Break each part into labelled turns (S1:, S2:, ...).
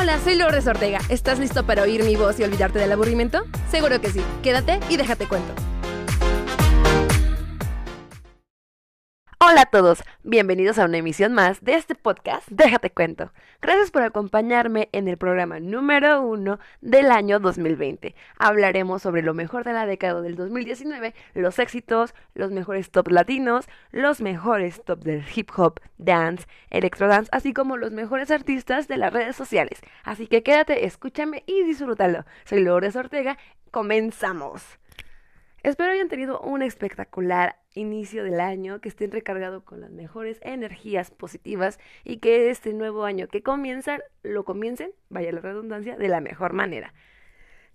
S1: Hola, soy Lourdes Ortega. ¿Estás listo para oír mi voz y olvidarte del aburrimiento? Seguro que sí. Quédate y déjate cuento. Hola a todos, bienvenidos a una emisión más de este podcast Déjate cuento. Gracias por acompañarme en el programa número uno del año 2020. Hablaremos sobre lo mejor de la década del 2019, los éxitos, los mejores top latinos, los mejores top del hip hop, dance, electrodance, así como los mejores artistas de las redes sociales. Así que quédate, escúchame y disfrútalo. Soy Lourdes Ortega, comenzamos. Espero hayan tenido un espectacular inicio del año, que estén recargados con las mejores energías positivas y que este nuevo año que comienza, lo comiencen, vaya la redundancia, de la mejor manera.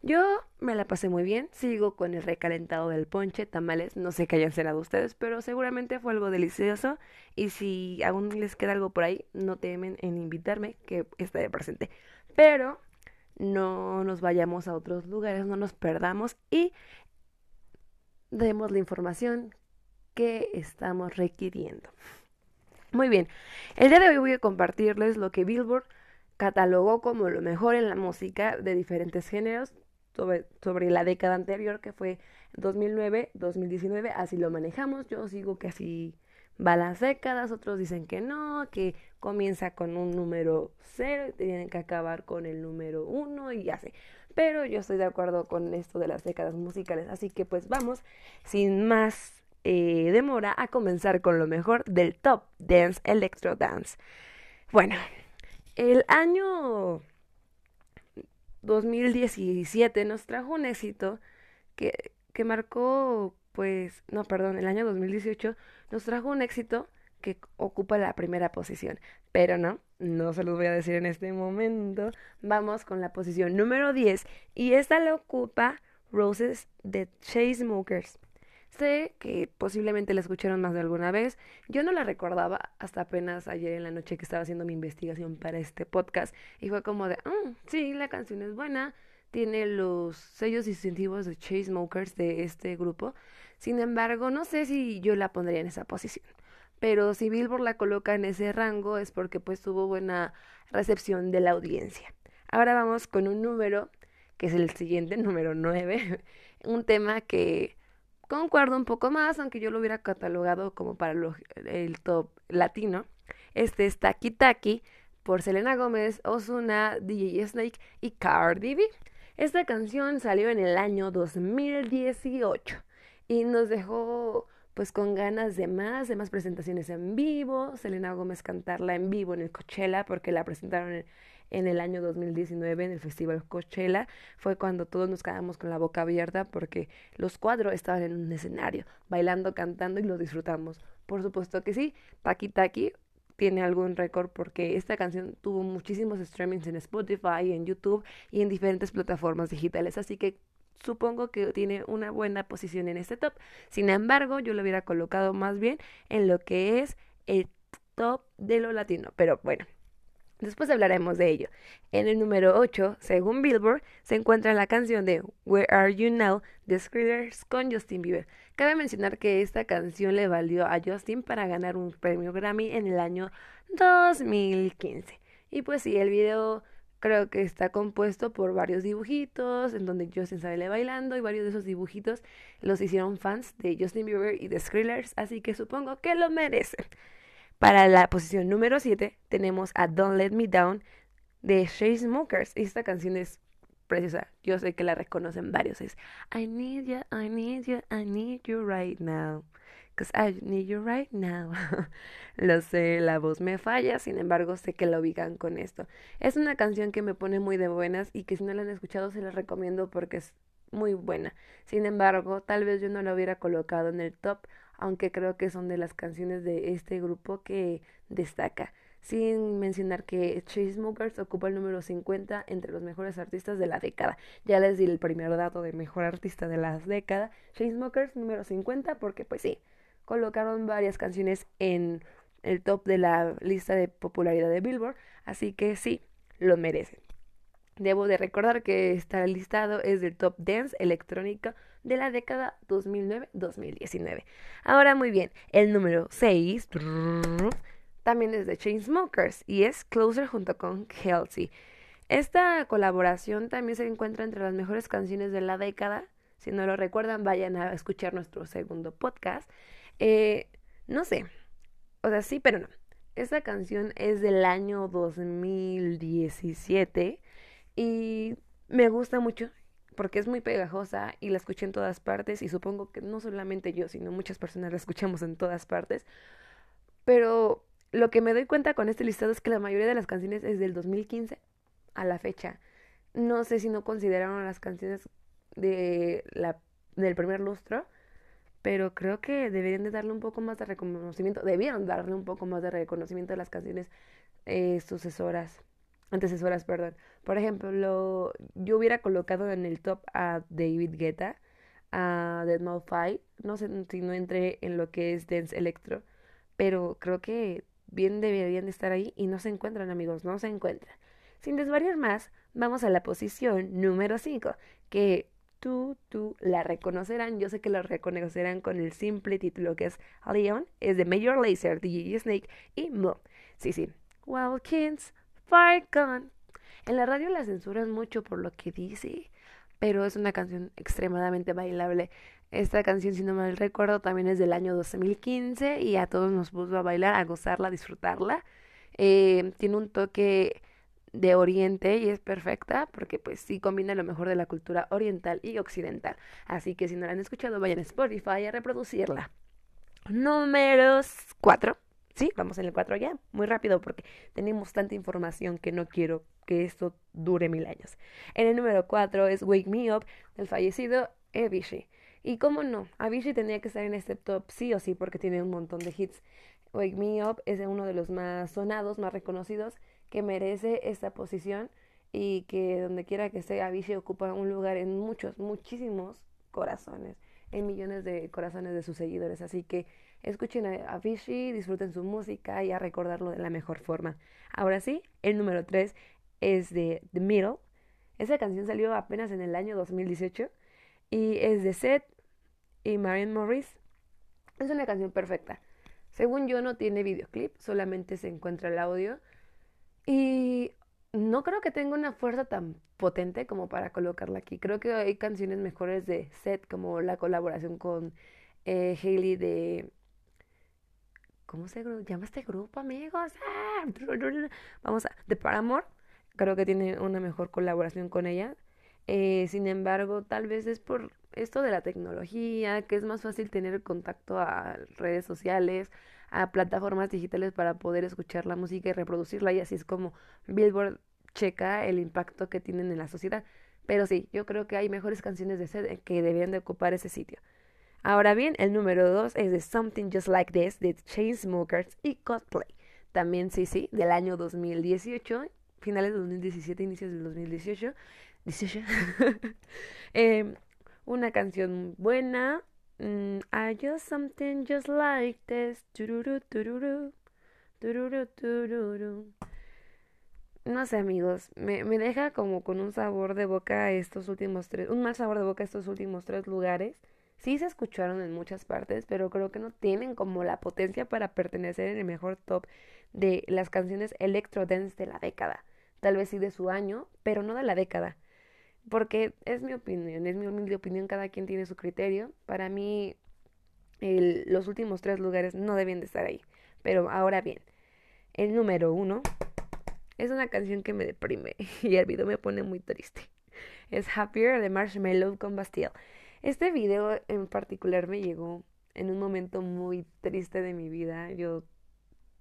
S1: Yo me la pasé muy bien, sigo con el recalentado del ponche, tamales, no sé qué hayan cenado ustedes, pero seguramente fue algo delicioso y si aún les queda algo por ahí, no temen en invitarme, que estaré presente. Pero no nos vayamos a otros lugares, no nos perdamos y demos la información que estamos requiriendo. Muy bien, el día de hoy voy a compartirles lo que Billboard catalogó como lo mejor en la música de diferentes géneros sobre, sobre la década anterior que fue 2009-2019, así lo manejamos, yo sigo que así va las décadas, otros dicen que no, que comienza con un número cero y tienen que acabar con el número uno y ya sé. Pero yo estoy de acuerdo con esto de las décadas musicales, así que pues vamos, sin más eh, demora, a comenzar con lo mejor del Top Dance Electro Dance. Bueno, el año 2017 nos trajo un éxito que, que marcó, pues, no, perdón, el año 2018 nos trajo un éxito que ocupa la primera posición. Pero no, no se los voy a decir en este momento. Vamos con la posición número 10 y esta la ocupa Roses de Chase Smokers. Sé que posiblemente la escucharon más de alguna vez. Yo no la recordaba hasta apenas ayer en la noche que estaba haciendo mi investigación para este podcast. Y fue como de, mm, sí, la canción es buena. Tiene los sellos distintivos de Chase Smokers de este grupo. Sin embargo, no sé si yo la pondría en esa posición. Pero si Billboard la coloca en ese rango es porque pues tuvo buena recepción de la audiencia. Ahora vamos con un número, que es el siguiente, número 9. un tema que concuerdo un poco más, aunque yo lo hubiera catalogado como para el top latino. Este es Taki Taki por Selena Gómez, Ozuna, DJ Snake y Cardi B. Esta canción salió en el año 2018 y nos dejó pues con ganas de más, de más presentaciones en vivo, Selena Gómez cantarla en vivo en el Coachella porque la presentaron en, en el año 2019 en el Festival Coachella, fue cuando todos nos quedamos con la boca abierta porque los cuatro estaban en un escenario, bailando, cantando y lo disfrutamos. Por supuesto que sí, Taki Taki tiene algún récord porque esta canción tuvo muchísimos streamings en Spotify, en YouTube y en diferentes plataformas digitales, así que supongo que tiene una buena posición en este top. Sin embargo, yo lo hubiera colocado más bien en lo que es el top de lo latino. Pero bueno, después hablaremos de ello. En el número 8, según Billboard, se encuentra la canción de Where Are You Now de Skrillex con Justin Bieber. Cabe mencionar que esta canción le valió a Justin para ganar un premio Grammy en el año 2015. Y pues sí, el video Creo que está compuesto por varios dibujitos en donde Justin sale bailando y varios de esos dibujitos los hicieron fans de Justin Bieber y de Skrillex, así que supongo que lo merecen. Para la posición número 7 tenemos a Don't Let Me Down de Chase Smokers. Esta canción es preciosa. Yo sé que la reconocen varios. Es I need you, I need you, I need you right now. Cause I need you right now. Lo sé, la voz me falla, sin embargo sé que la ubican con esto. Es una canción que me pone muy de buenas y que si no la han escuchado se la recomiendo porque es muy buena. Sin embargo, tal vez yo no la hubiera colocado en el top, aunque creo que son de las canciones de este grupo que destaca. Sin mencionar que Chainsmokers ocupa el número 50 entre los mejores artistas de la década. Ya les di el primer dato de mejor artista de la década. Chainsmokers número 50 porque pues sí, colocaron varias canciones en el top de la lista de popularidad de Billboard, así que sí, lo merecen. Debo de recordar que este listado es del top dance electrónica de la década 2009-2019. Ahora muy bien, el número 6 también es de Chainsmokers y es Closer junto con Kelsey. Esta colaboración también se encuentra entre las mejores canciones de la década. Si no lo recuerdan, vayan a escuchar nuestro segundo podcast. Eh, no sé, o sea, sí, pero no. Esta canción es del año 2017 y me gusta mucho porque es muy pegajosa y la escuché en todas partes y supongo que no solamente yo, sino muchas personas la escuchamos en todas partes. Pero lo que me doy cuenta con este listado es que la mayoría de las canciones es del 2015 a la fecha. No sé si no consideraron las canciones de la, del primer lustro, pero creo que deberían de darle un poco más de reconocimiento, debieron darle un poco más de reconocimiento a las canciones eh, sucesoras, antecesoras, perdón. Por ejemplo, lo, yo hubiera colocado en el top a David Guetta, a Deadmau5, no sé si no entré en lo que es Dance Electro, pero creo que bien deberían de estar ahí y no se encuentran, amigos, no se encuentran. Sin desvariar más, vamos a la posición número 5, que tú, tú la reconocerán. Yo sé que la reconocerán con el simple título que es Leon, es de Major Lazer, DJ Snake y Mo. Sí, sí. Kings, Fire En la radio la censuran mucho por lo que dice, pero es una canción extremadamente bailable. Esta canción, si no mal recuerdo, también es del año 2015 y a todos nos puso a bailar, a gozarla, a disfrutarla. Eh, tiene un toque de Oriente y es perfecta porque pues sí combina lo mejor de la cultura oriental y occidental. Así que si no la han escuchado, vayan a Spotify a reproducirla. Números 4. Sí, vamos en el 4 ya, muy rápido porque tenemos tanta información que no quiero que esto dure mil años. En el número 4 es Wake Me Up del fallecido Avicii. Y cómo no, Avicii tenía que estar en este top sí o sí porque tiene un montón de hits. Wake Me Up es uno de los más sonados, más reconocidos que merece esta posición y que donde quiera que esté, Avicii ocupa un lugar en muchos, muchísimos corazones, en millones de corazones de sus seguidores. Así que escuchen a Avicii, disfruten su música y a recordarlo de la mejor forma. Ahora sí, el número 3 es de The Middle. Esa canción salió apenas en el año 2018 y es de Seth y Marion Morris. Es una canción perfecta. Según yo no tiene videoclip, solamente se encuentra el audio y no creo que tenga una fuerza tan potente como para colocarla aquí. Creo que hay canciones mejores de Seth, como la colaboración con eh, Hailey de... ¿Cómo se llama este grupo, amigos? ¡Ah! Vamos a... De Paramore. Creo que tiene una mejor colaboración con ella. Eh, sin embargo, tal vez es por esto de la tecnología, que es más fácil tener contacto a redes sociales, a plataformas digitales para poder escuchar la música y reproducirla y así es como Billboard checa el impacto que tienen en la sociedad. Pero sí, yo creo que hay mejores canciones de sed que deberían de ocupar ese sitio. Ahora bien, el número 2 es de Something Just Like This de Chainsmokers y Coldplay. También sí, sí, del año 2018, finales de 2017, inicios del 2018. 18. eh, una canción buena, Mm, I just something just like this. No sé, amigos, me, me deja como con un sabor de boca estos últimos tres, un mal sabor de boca estos últimos tres lugares. Sí se escucharon en muchas partes, pero creo que no tienen como la potencia para pertenecer en el mejor top de las canciones electro dance de la década. Tal vez sí de su año, pero no de la década. Porque es mi opinión, es mi humilde opinión, cada quien tiene su criterio. Para mí, los últimos tres lugares no deben de estar ahí. Pero ahora bien, el número uno es una canción que me deprime y el video me pone muy triste. Es Happier de Marshmallow con Bastille. Este video en particular me llegó en un momento muy triste de mi vida. Yo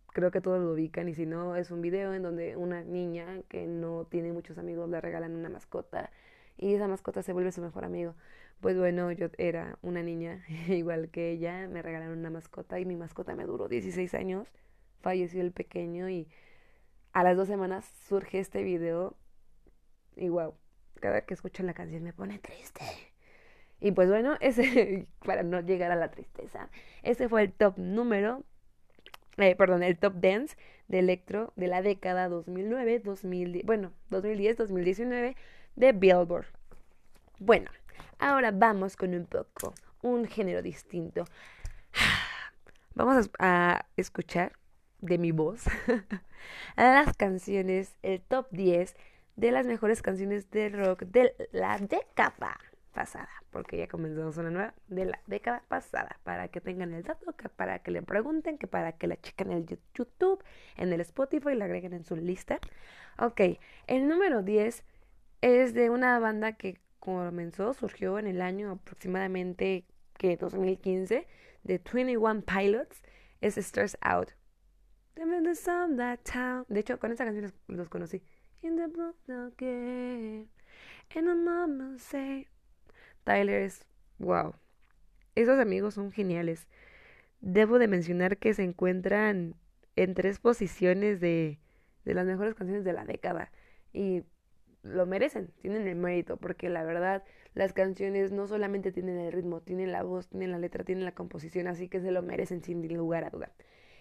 S1: creo que todos lo ubican y si no es un video en donde una niña que no tiene muchos amigos le regalan una mascota y esa mascota se vuelve su mejor amigo. Pues bueno, yo era una niña igual que ella, me regalaron una mascota y mi mascota me duró 16 años, falleció el pequeño y a las dos semanas surge este video y wow, cada que escucho la canción me pone triste. Y pues bueno, ese, para no llegar a la tristeza, ese fue el top número, eh, perdón, el top dance de electro de la década 2009, 2010, bueno, 2010, 2019 de Billboard. Bueno, ahora vamos con un poco, un género distinto. Vamos a, escuchar de mi voz las canciones, el top 10 de las mejores canciones de rock de la década pasada, porque ya comenzamos una nueva de la década pasada, para que tengan el dato, que para que le pregunten, que para que la chequen en el YouTube, en el Spotify y la agreguen en su lista. Ok, el número 10 es de una banda que comenzó, surgió en el año aproximadamente que 2015, de 21 Pilots, es Stars Out. De hecho, con esa canción los, conocí. In the And say. Tyler es wow. Esos amigos son geniales. Debo de mencionar que se encuentran en tres posiciones de, de las mejores canciones de la década. Y lo merecen, tienen el mérito, porque la verdad las canciones no solamente tienen el ritmo, tienen la voz, tienen la letra, tienen la composición, así que se lo merecen sin lugar a duda.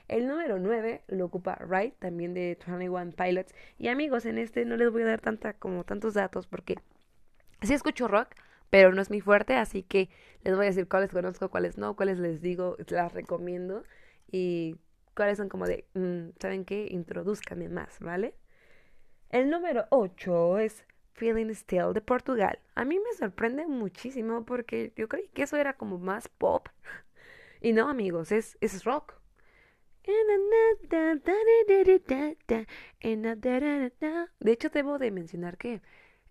S1: El número 9 lo ocupa Right, también de 21 Pilots. Y amigos, en este no les voy a dar tanta, como tantos datos porque sí escucho rock, pero no es mi fuerte, así que les voy a decir cuáles conozco, cuáles no, cuáles les digo, las recomiendo y cuáles son como de, mm, ¿saben qué? Introduzcame más, ¿vale? El número 8 es Feeling Still de Portugal. A mí me sorprende muchísimo porque yo creí que eso era como más pop. Y no, amigos, es, es rock. De hecho, debo de mencionar que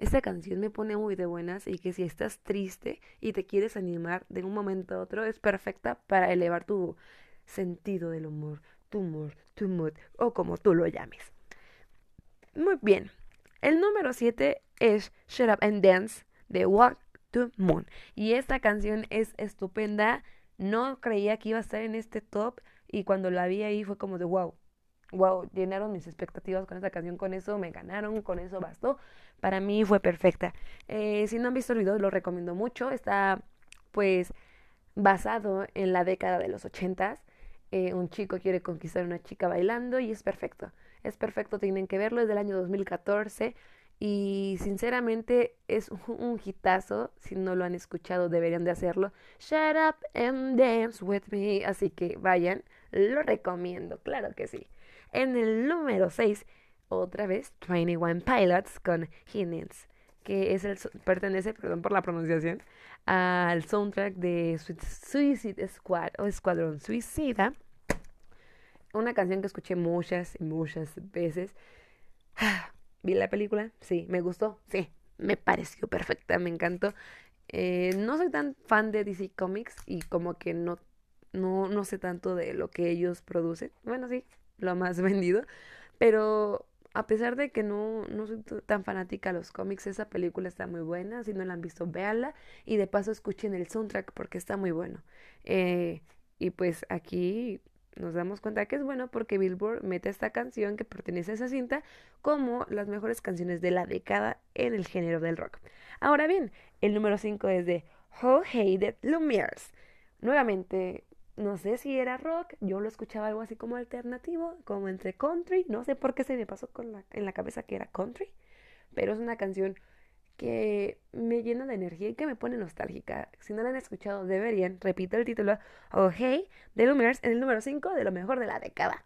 S1: esta canción me pone muy de buenas y que si estás triste y te quieres animar de un momento a otro, es perfecta para elevar tu sentido del humor, tu humor, tu mood o como tú lo llames. Muy bien. El número 7 es Shut Up and Dance de Walk to Moon. Y esta canción es estupenda. No creía que iba a estar en este top y cuando la vi ahí fue como de wow, wow, llenaron mis expectativas con esta canción, con eso me ganaron, con eso bastó. Para mí fue perfecta. Eh, si no han visto el video, lo recomiendo mucho. Está pues basado en la década de los ochentas. Eh, un chico quiere conquistar a una chica bailando y es perfecto. Es perfecto, tienen que verlo, es del año 2014 y sinceramente es un hitazo. Si no lo han escuchado, deberían de hacerlo. Shut up and dance with me. Así que vayan, lo recomiendo, claro que sí. En el número 6, otra vez, 21 Pilots con Hinnins, que es el, pertenece, perdón por la pronunciación, al soundtrack de Suicide Squad o Escuadrón Suicida. Una canción que escuché muchas y muchas veces. ¿Vi la película? Sí. ¿Me gustó? Sí. Me pareció perfecta, me encantó. Eh, no soy tan fan de DC Comics y como que no, no, no sé tanto de lo que ellos producen. Bueno, sí, lo más vendido. Pero a pesar de que no, no soy tan fanática a los cómics, esa película está muy buena. Si no la han visto, véanla. Y de paso escuchen el soundtrack porque está muy bueno. Eh, y pues aquí nos damos cuenta que es bueno porque Billboard mete esta canción que pertenece a esa cinta como las mejores canciones de la década en el género del rock. Ahora bien, el número 5 es de How Hated Lumières. Nuevamente, no sé si era rock, yo lo escuchaba algo así como alternativo, como entre country, no sé por qué se me pasó con la, en la cabeza que era country, pero es una canción que me llena de energía y que me pone nostálgica. Si no la han escuchado, deberían. Repito el título, Oh Hey, de Lumière, en el número 5 de lo mejor de la década.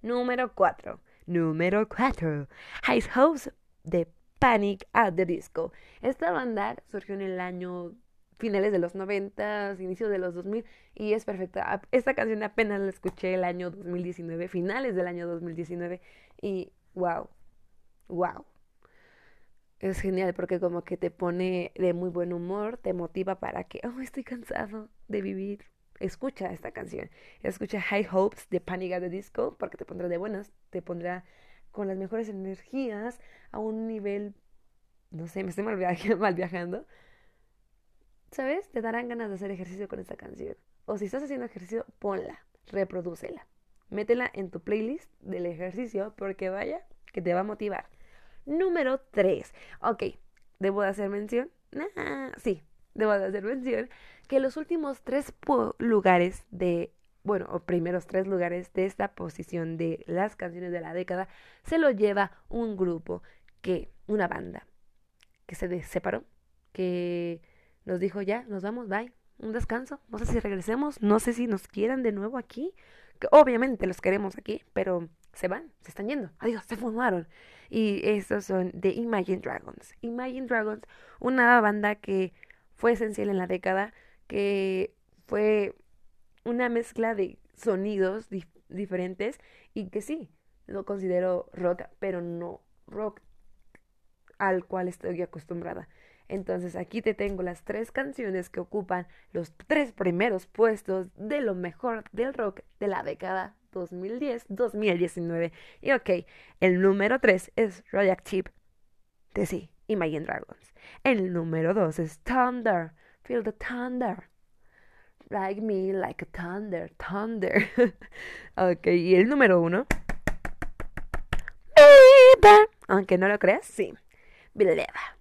S1: Número 4. Número 4. High House de Panic at the Disco. Esta banda surgió en el año finales de los 90, inicios de los 2000 y es perfecta. Esta canción apenas la escuché el año 2019, finales del año 2019 y wow, wow es genial porque como que te pone de muy buen humor, te motiva para que, oh, estoy cansado de vivir. Escucha esta canción. Escucha High Hopes de Panic at the Disco porque te pondrá de buenas, te pondrá con las mejores energías a un nivel, no sé, me estoy mal, mal viajando. ¿Sabes? Te darán ganas de hacer ejercicio con esta canción. O si estás haciendo ejercicio, ponla, reprodúcela. Métela en tu playlist del ejercicio porque vaya que te va a motivar. Número 3. Ok, debo de hacer mención. sí, debo de hacer mención que los últimos tres lugares de, bueno, o primeros tres lugares de esta posición de las canciones de la década se lo lleva un grupo que, una banda, que se separó, que nos dijo ya, nos vamos, bye, un descanso, no sé si regresemos, no sé si nos quieran de nuevo aquí, que obviamente los queremos aquí, pero se van, se están yendo, adiós, se fumaron. Y estos son The Imagine Dragons. Imagine Dragons, una banda que fue esencial en la década, que fue una mezcla de sonidos diferentes y que sí, lo considero rock, pero no rock al cual estoy acostumbrada. Entonces aquí te tengo las tres canciones que ocupan los tres primeros puestos de lo mejor del rock de la década 2010-2019. Y ok, el número tres es Radioactive de sí, Imagine Dragons. El número dos es Thunder, Feel the Thunder. Like me, like a thunder, thunder. ok, y el número uno. Aunque no lo creas, sí. Vileva.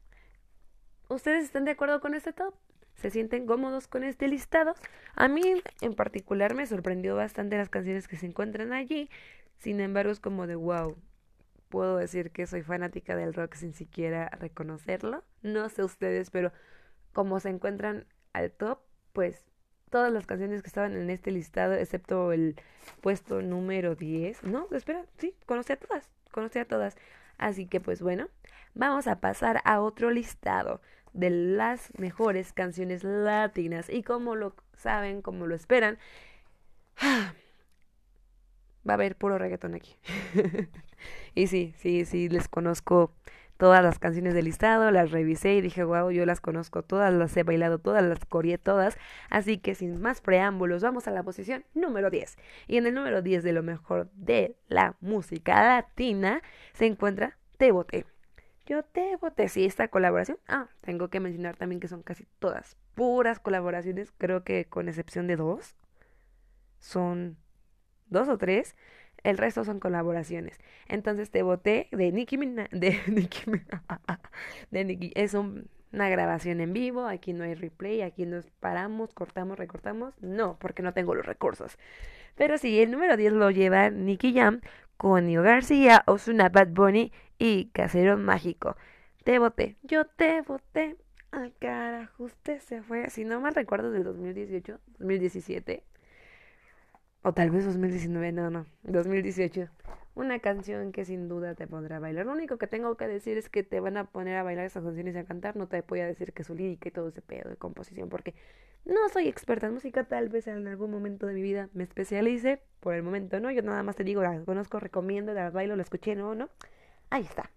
S1: ¿Ustedes están de acuerdo con este top? ¿Se sienten cómodos con este listado? A mí en particular me sorprendió bastante las canciones que se encuentran allí. Sin embargo, es como de wow. Puedo decir que soy fanática del rock sin siquiera reconocerlo. No sé ustedes, pero como se encuentran al top, pues todas las canciones que estaban en este listado, excepto el puesto número 10. No, espera, sí, conocí a todas, conocí a todas. Así que pues bueno, vamos a pasar a otro listado de las mejores canciones latinas. Y como lo saben, como lo esperan, va a haber puro reggaetón aquí. y sí, sí, sí, les conozco todas las canciones del listado, las revisé y dije, wow, yo las conozco todas, las he bailado todas, las coreé todas. Así que sin más preámbulos, vamos a la posición número 10. Y en el número 10 de lo mejor de la música latina se encuentra Te Boté. Yo te voté. Sí, esta colaboración. Ah, tengo que mencionar también que son casi todas puras colaboraciones. Creo que con excepción de dos. Son dos o tres. El resto son colaboraciones. Entonces te voté de Nicki Minaj. De Nicki De Nicki. Es una grabación en vivo. Aquí no hay replay. Aquí nos paramos, cortamos, recortamos. No, porque no tengo los recursos. Pero sí, el número 10 lo lleva Nicky Jam con Nio García, Osuna Bad Bunny y Casero Mágico. Te voté. Yo te voté. Ay, carajo, usted se fue. Si no mal recuerdo, del 2018, 2017. O tal vez 2019, no, no, 2018. Una canción que sin duda te pondrá a bailar. Lo único que tengo que decir es que te van a poner a bailar esas canciones y a cantar. No te voy a decir que su lírica y todo ese pedo de composición, porque no soy experta en música. Tal vez en algún momento de mi vida me especialice. Por el momento no. Yo nada más te digo, la conozco, recomiendo, la bailo, la escuché, no, no. Ahí está.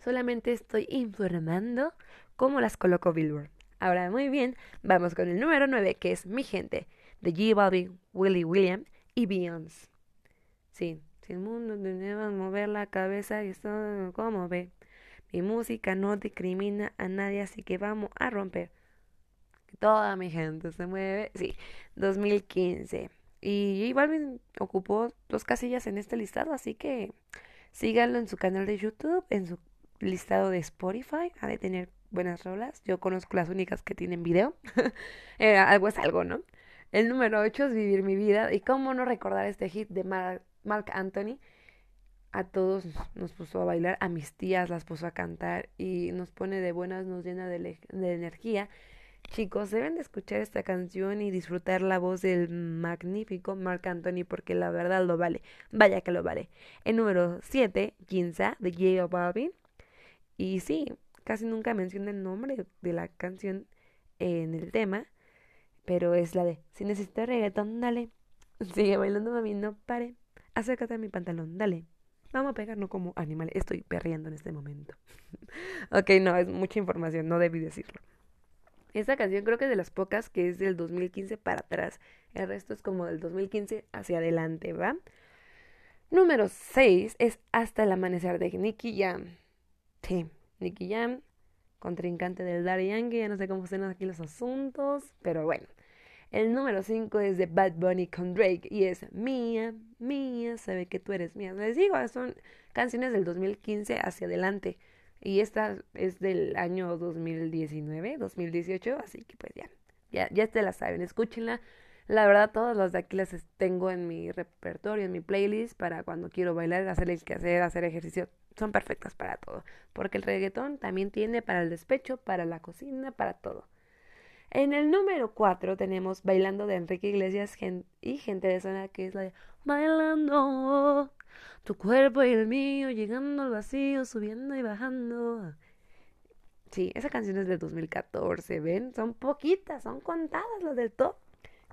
S1: Solamente estoy informando cómo las coloco Billboard. Ahora, muy bien, vamos con el número 9, que es Mi Gente de G Balvin, Willie William y Beyoncé. Sí, si el mundo debe mover la cabeza y esto como ve. Mi música no discrimina a nadie, así que vamos a romper. Toda mi gente se mueve. Sí, 2015. Y J Balvin ocupó dos casillas en este listado, así que síganlo en su canal de YouTube, en su listado de Spotify. Ha de tener buenas rolas. Yo conozco las únicas que tienen video. Eh, algo es algo, ¿no? El número 8 es Vivir mi vida. Y cómo no recordar este hit de Mark, Anthony. A todos nos puso a bailar, a mis tías las puso a cantar y nos pone de buenas, nos llena de, energía. Chicos, deben de escuchar esta canción y disfrutar la voz del magnífico Mark Anthony porque la verdad lo vale. Vaya que lo vale. El número 7, Ginza, de J Balvin. Y sí, casi nunca menciona el nombre de la canción en el tema, pero es la de, si necesitas reggaetón, dale. Sigue bailando, mami, no pare. Acércate a mi pantalón, dale. Vamos a pegarnos como animales. Estoy perreando en este momento. ok, no, es mucha información, no debí decirlo. Esta canción creo que es de las pocas que es del 2015 para atrás. El resto es como del 2015 hacia adelante, ¿va? Número 6 es Hasta el amanecer de Nicky Jam. Sí, Nicky Jam, contrincante del Daddy Yankee. Ya no sé cómo están aquí los asuntos, pero bueno. El número 5 es de Bad Bunny con Drake y es Mía, Mía, sabe que tú eres mía. Les digo, son canciones del 2015 hacia adelante. Y esta es del año 2019, 2018, así que pues ya, ya, ya te la saben, escúchenla. La verdad, todas las de aquí las tengo en mi repertorio, en mi playlist, para cuando quiero bailar, hacer el que hacer, hacer ejercicio. Son perfectas para todo. Porque el reggaetón también tiene para el despecho, para la cocina, para todo. En el número 4 tenemos Bailando de Enrique Iglesias y Gente de Zona, que es la de Bailando. Tu cuerpo y el mío llegando al vacío, subiendo y bajando. Sí, esa canción es del 2014, ¿ven? Son poquitas, son contadas las del top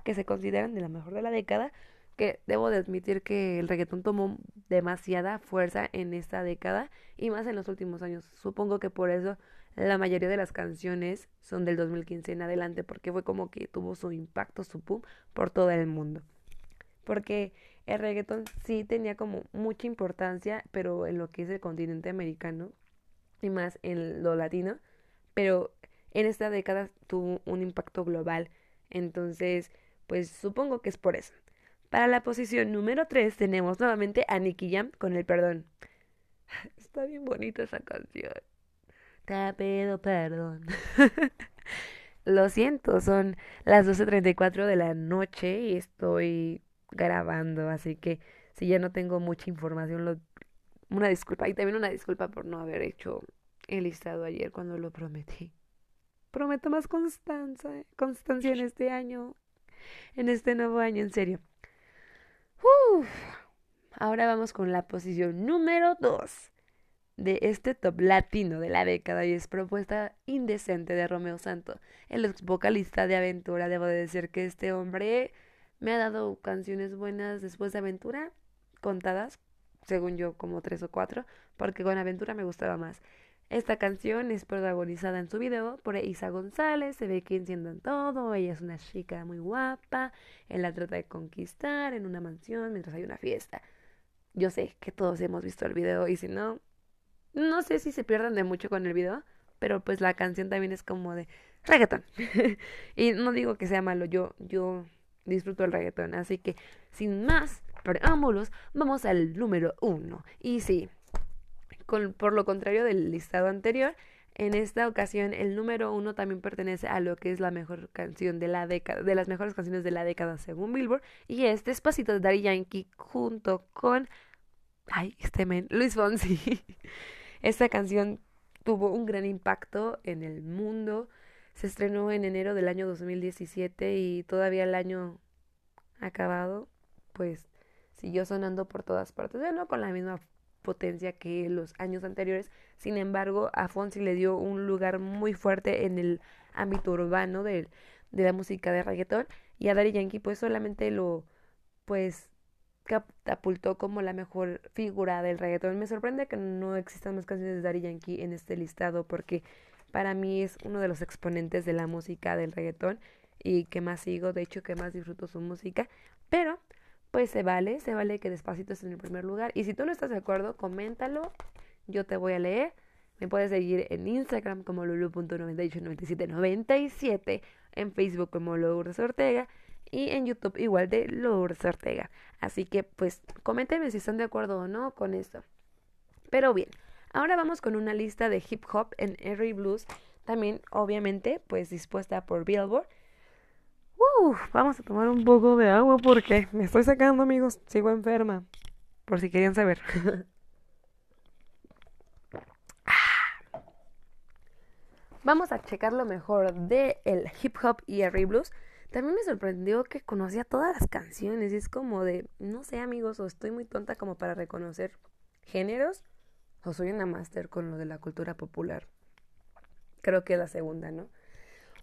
S1: que se consideran de la mejor de la década, que debo de admitir que el reggaetón tomó demasiada fuerza en esta década y más en los últimos años. Supongo que por eso la mayoría de las canciones son del 2015 en adelante, porque fue como que tuvo su impacto, su pum, por todo el mundo. Porque el reggaetón sí tenía como mucha importancia, pero en lo que es el continente americano y más en lo latino, pero en esta década tuvo un impacto global. Entonces, pues supongo que es por eso. Para la posición número 3 tenemos nuevamente a Nicky Jam con el perdón. Está bien bonita esa canción. Te pido perdón. Lo siento, son las 12.34 de la noche y estoy grabando, así que si ya no tengo mucha información, una disculpa. Y también una disculpa por no haber hecho el listado ayer cuando lo prometí. Prometo más constancia, constancia en este año, en este nuevo año, en serio. Ahora vamos con la posición número 2 de este top latino de la década y es propuesta indecente de Romeo Santo, el ex vocalista de Aventura. Debo de decir que este hombre me ha dado canciones buenas después de Aventura, contadas, según yo, como tres o cuatro, porque con Aventura me gustaba más. Esta canción es protagonizada en su video por Isa González, se ve que enciendan todo, ella es una chica muy guapa, él la trata de conquistar en una mansión mientras hay una fiesta. Yo sé que todos hemos visto el video y si no, no sé si se pierdan de mucho con el video, pero pues la canción también es como de reggaetón. y no digo que sea malo, yo, yo disfruto el reggaetón, así que sin más preámbulos, vamos al número uno. Y sí, por lo contrario del listado anterior, en esta ocasión el número uno también pertenece a lo que es la mejor canción de la década, de las mejores canciones de la década según Billboard, y es Despacito de Daddy Yankee junto con, ay, este men, Luis Fonsi. Esta canción tuvo un gran impacto en el mundo, se estrenó en enero del año 2017 y todavía el año acabado, pues siguió sonando por todas partes, no con la misma potencia que los años anteriores. Sin embargo, a Fonsi le dio un lugar muy fuerte en el ámbito urbano de, de la música de reggaetón y a Daddy Yankee pues solamente lo pues catapultó como la mejor figura del reggaetón. Me sorprende que no existan más canciones de Daddy Yankee en este listado porque para mí es uno de los exponentes de la música del reggaetón y que más sigo, de hecho que más disfruto su música, pero pues se vale, se vale que despacito esté en el primer lugar. Y si tú no estás de acuerdo, coméntalo, yo te voy a leer. Me puedes seguir en Instagram como lulu.989797, en Facebook como Lourdes Ortega y en YouTube igual de Lourdes Ortega. Así que pues coméntenme si están de acuerdo o no con esto. Pero bien, ahora vamos con una lista de hip hop en R Blues, también obviamente pues dispuesta por Billboard vamos a tomar un poco de agua porque me estoy sacando, amigos. Sigo enferma. Por si querían saber. Vamos a checar lo mejor de el hip hop y el blues. También me sorprendió que conocía todas las canciones. Y es como de, no sé, amigos, o estoy muy tonta como para reconocer géneros, o soy una máster con lo de la cultura popular. Creo que es la segunda, ¿no?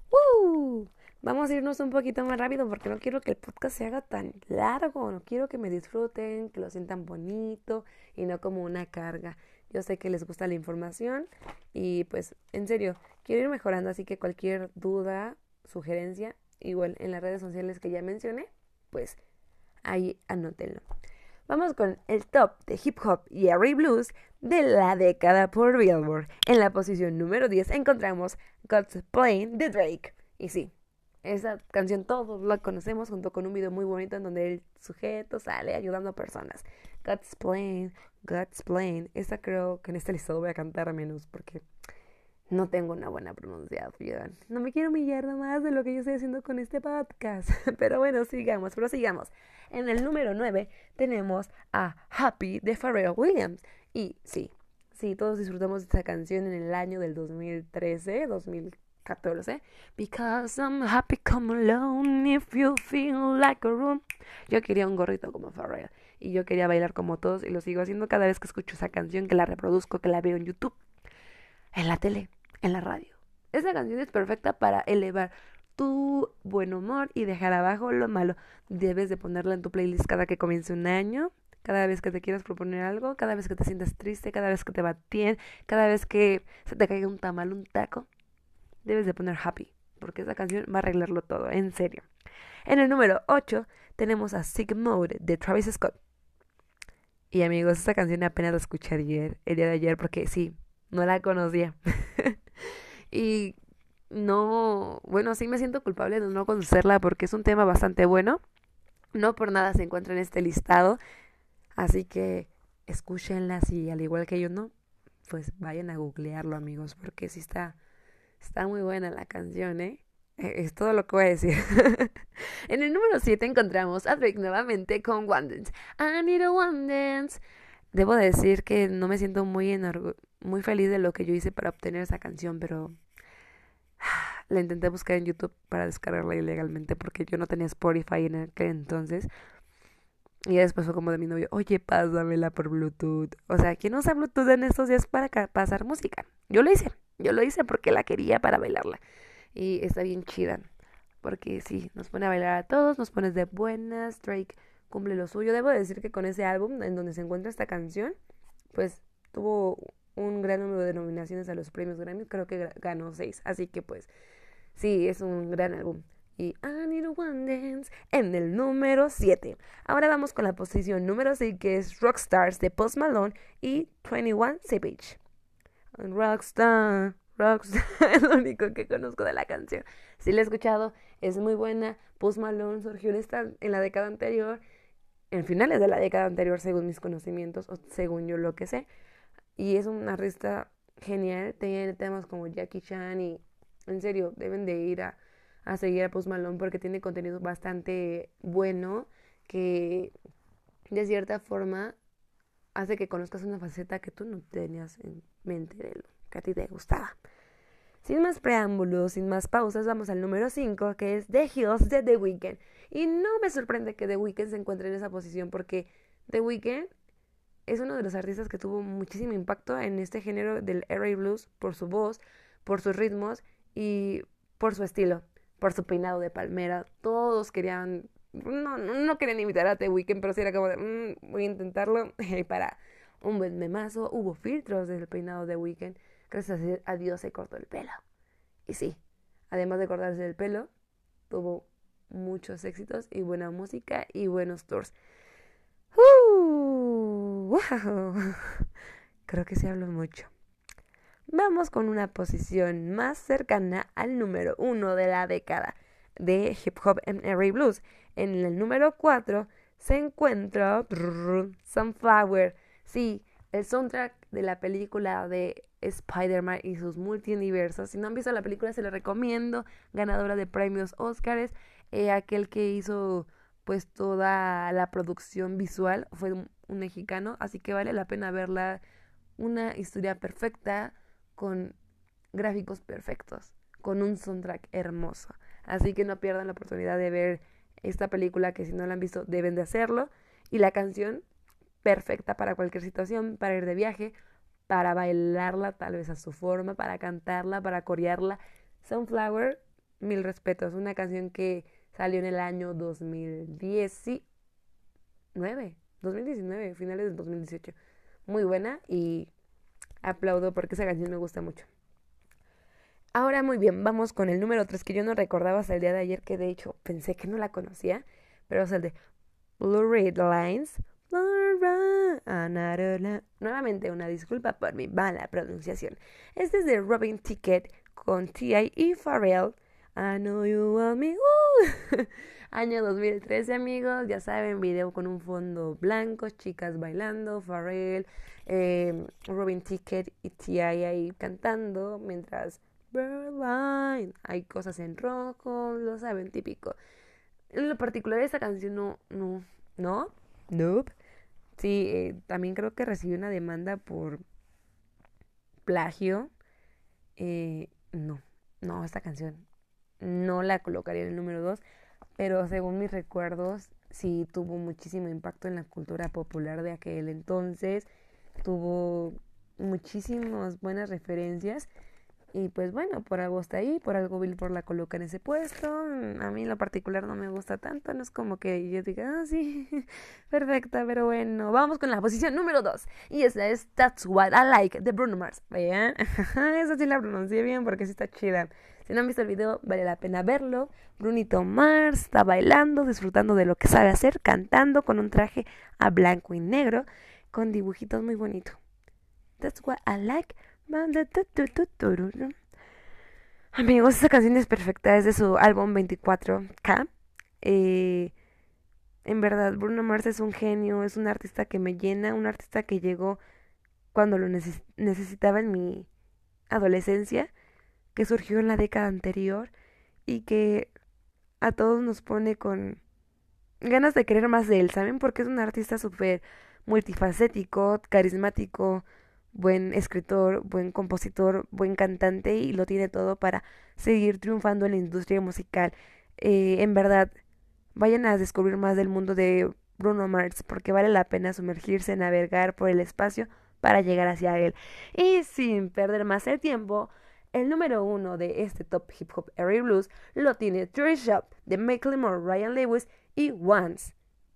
S1: ¡Woo! Vamos a irnos un poquito más rápido porque no quiero que el podcast se haga tan largo, no quiero que me disfruten, que lo sientan bonito y no como una carga. Yo sé que les gusta la información y pues en serio, quiero ir mejorando, así que cualquier duda, sugerencia, igual en las redes sociales que ya mencioné, pues ahí anótenlo. Vamos con el top de hip hop y R blues de la década por Billboard. En la posición número 10 encontramos God's Plane de Drake. Y sí, esa canción todos la conocemos junto con un video muy bonito en donde el sujeto sale ayudando a personas. God's Plan, God's Plan. Esa creo que en este listado voy a cantar a menos porque no tengo una buena pronunciación. No me quiero humillar más de lo que yo estoy haciendo con este podcast. Pero bueno, sigamos, pero sigamos. En el número 9 tenemos a Happy de Pharrell Williams. Y sí, sí, todos disfrutamos de esta canción en el año del 2013, 2014 14. Because I'm happy come alone if you feel like a room. Yo quería un gorrito como Pharrell. y yo quería bailar como todos y lo sigo haciendo cada vez que escucho esa canción, que la reproduzco, que la veo en YouTube, en la tele, en la radio. Esa canción es perfecta para elevar tu buen humor y dejar abajo lo malo. Debes de ponerla en tu playlist cada que comience un año, cada vez que te quieras proponer algo, cada vez que te sientas triste, cada vez que te batien, cada vez que se te caiga un tamal, un taco. Debes de poner happy, porque esa canción va a arreglarlo todo, en serio. En el número 8 tenemos a Sick Mode de Travis Scott. Y amigos, esta canción apenas la escuché ayer, el día de ayer, porque sí, no la conocía. y no, bueno, sí me siento culpable de no conocerla porque es un tema bastante bueno. No por nada se encuentra en este listado. Así que escúchenla y al igual que yo no, pues vayan a googlearlo amigos, porque sí está, está muy buena la canción, ¿eh? E, es todo lo que voy a decir. en el número 7 encontramos a Drake nuevamente con One Dance. I need a One Dance. Debo decir que no me siento muy, muy feliz de lo que yo hice para obtener esa canción, pero la intenté buscar en YouTube para descargarla ilegalmente porque yo no tenía Spotify en aquel entonces. Y después fue como de mi novio, oye, pásamela por Bluetooth. O sea, ¿quién usa Bluetooth en estos días para pasar música? Yo lo hice, yo lo hice porque la quería para bailarla. Y está bien chida. Porque sí, nos pone a bailar a todos, nos pones de buenas. Drake cumple lo suyo. Debo decir que con ese álbum, en donde se encuentra esta canción, pues tuvo un gran número de nominaciones a los premios Grammy. Creo que ganó seis. Así que pues, sí, es un gran álbum y I Need a One Dance en el número 7. Ahora vamos con la posición número 6 que es Rockstars de Post Malone y 21 Savage. Rockstar, Rockstar es lo único que conozco de la canción. Si la he escuchado, es muy buena. Post Malone surgió en, esta, en la década anterior, en finales de la década anterior según mis conocimientos o según yo lo que sé. Y es un artista genial, tiene temas como Jackie Chan y en serio, deben de ir a a seguir a Post Malone porque tiene contenido bastante bueno que de cierta forma hace que conozcas una faceta que tú no tenías en mente de lo que a ti te gustaba. Sin más preámbulos, sin más pausas, vamos al número 5, que es The Hills de The Weeknd. Y no me sorprende que The Weeknd se encuentre en esa posición porque The Weeknd es uno de los artistas que tuvo muchísimo impacto en este género del R&B blues por su voz, por sus ritmos y por su estilo por su peinado de palmera. Todos querían, no, no querían invitar a The Weeknd, pero sí era como de, mm, voy a intentarlo. para un buen memazo, hubo filtros del peinado de Weeknd. Gracias a Dios se cortó el pelo. Y sí, además de cortarse el pelo, tuvo muchos éxitos y buena música y buenos tours. Uh, Creo que se habló mucho. Vamos con una posición más cercana al número uno de la década de hip hop R&B blues. En el número 4 se encuentra Sunflower. Sí, el soundtrack de la película de Spider-Man y sus multiversos. Si no han visto la película, se la recomiendo. Ganadora de premios Oscars. Eh, aquel que hizo pues toda la producción visual fue un mexicano, así que vale la pena verla. Una historia perfecta, con gráficos perfectos, con un soundtrack hermoso. Así que no pierdan la oportunidad de ver esta película que si no la han visto deben de hacerlo. Y la canción perfecta para cualquier situación, para ir de viaje, para bailarla tal vez a su forma, para cantarla, para corearla. Sunflower, mil respetos, una canción que salió en el año 2019, 2019, finales del 2018. Muy buena y aplaudo porque esa canción me gusta mucho. Ahora muy bien, vamos con el número 3 que yo no recordaba hasta el día de ayer, que de hecho pensé que no la conocía, pero es el de Blue Red Lines. Nuevamente una disculpa por mi mala pronunciación. Este es de Robin Ticket con T.I. y Pharrell. I know you want me. Año 2013, amigos. Ya saben, video con un fondo blanco, chicas bailando, Pharrell, eh, Robin Ticket y T.I. ahí cantando, mientras Berlin hay cosas en rojo, lo saben, típico. En lo particular, esta canción no, no, no, nope. Sí, eh, también creo que recibió una demanda por plagio. Eh, no, no, esta canción no la colocaría en el número 2, pero según mis recuerdos, sí tuvo muchísimo impacto en la cultura popular de aquel entonces, tuvo muchísimas buenas referencias y pues bueno, por algo está ahí, por algo Billboard la coloca en ese puesto. A mí en lo particular no me gusta tanto, no es como que yo diga, ah, sí, perfecta, pero bueno, vamos con la posición número 2. Y esa es That's What I Like de Bruno Mars. Vean, esa sí la pronuncié bien porque sí está chida. Si no han visto el video, vale la pena verlo. Brunito Mars está bailando, disfrutando de lo que sabe hacer, cantando con un traje a blanco y negro, con dibujitos muy bonitos. That's What I Like Amigos, esta canción es perfecta, es de su álbum 24K. Eh, en verdad, Bruno Mars es un genio, es un artista que me llena, un artista que llegó cuando lo necesitaba en mi adolescencia, que surgió en la década anterior y que a todos nos pone con ganas de querer más de él, ¿saben? Porque es un artista súper multifacético, carismático, buen escritor, buen compositor, buen cantante y lo tiene todo para seguir triunfando en la industria musical. Eh, en verdad, vayan a descubrir más del mundo de Bruno Mars porque vale la pena sumergirse, navegar por el espacio para llegar hacia él. Y sin perder más el tiempo, el número uno de este top hip hop R blues lo tiene Shop de Michael Moore, Ryan Lewis y Once.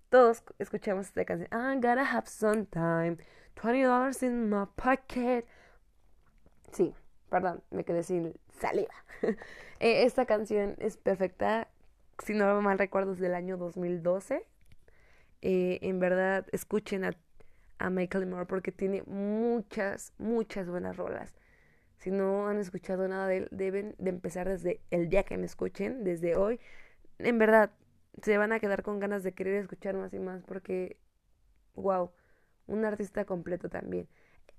S1: Todos escuchamos esta canción. I gotta have some time. $20 in my pocket. Sí, perdón, me quedé sin saliva. Eh, esta canción es perfecta, si no mal recuerdo, es del año 2012. Eh, en verdad, escuchen a, a Michael Moore porque tiene muchas, muchas buenas rolas. Si no han escuchado nada de él, deben de empezar desde el día que me escuchen, desde hoy. En verdad, se van a quedar con ganas de querer escuchar más y más porque, wow un artista completo también.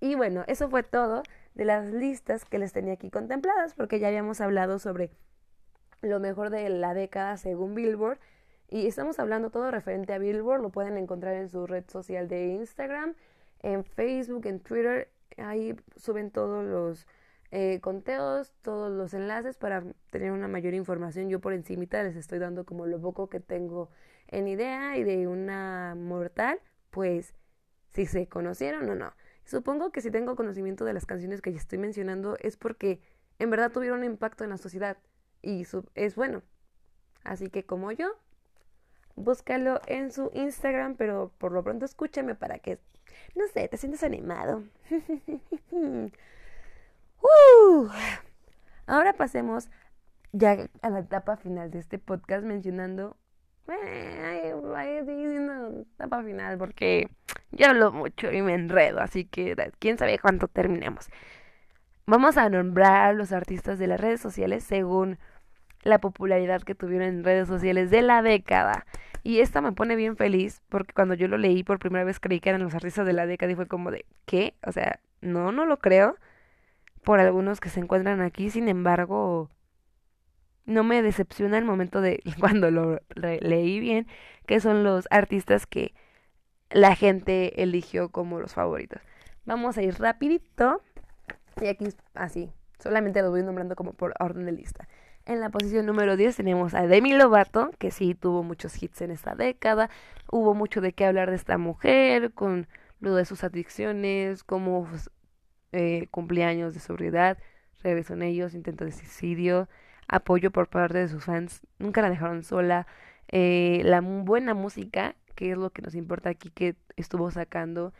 S1: Y bueno, eso fue todo de las listas que les tenía aquí contempladas, porque ya habíamos hablado sobre lo mejor de la década según Billboard. Y estamos hablando todo referente a Billboard, lo pueden encontrar en su red social de Instagram, en Facebook, en Twitter. Ahí suben todos los eh, conteos, todos los enlaces para tener una mayor información. Yo por encimita les estoy dando como lo poco que tengo en idea y de una mortal, pues si se conocieron o no. Supongo que si tengo conocimiento de las canciones que ya estoy mencionando es porque en verdad tuvieron un impacto en la sociedad y es bueno. Así que como yo, búscalo en su Instagram, pero por lo pronto escúchame para que, no sé, te sientas animado. uh, ahora pasemos ya a la etapa final de este podcast mencionando eh, una etapa final porque ya hablo mucho y me enredo, así que quién sabe cuánto terminemos. Vamos a nombrar los artistas de las redes sociales según la popularidad que tuvieron en redes sociales de la década. Y esta me pone bien feliz porque cuando yo lo leí por primera vez creí que eran los artistas de la década y fue como de, ¿qué? O sea, no, no lo creo por algunos que se encuentran aquí, sin embargo, no me decepciona el momento de cuando lo leí bien, que son los artistas que la gente eligió como los favoritos. Vamos a ir rapidito. Y aquí así, solamente lo voy nombrando como por orden de lista. En la posición número 10 tenemos a Demi Lovato, que sí tuvo muchos hits en esta década. Hubo mucho de qué hablar de esta mujer, con lo de sus adicciones, como eh, cumpleaños de sobriedad, regresó en ellos, intento de suicidio, apoyo por parte de sus fans, nunca la dejaron sola, eh, la buena música, que es lo que nos importa aquí, que estuvo sacando,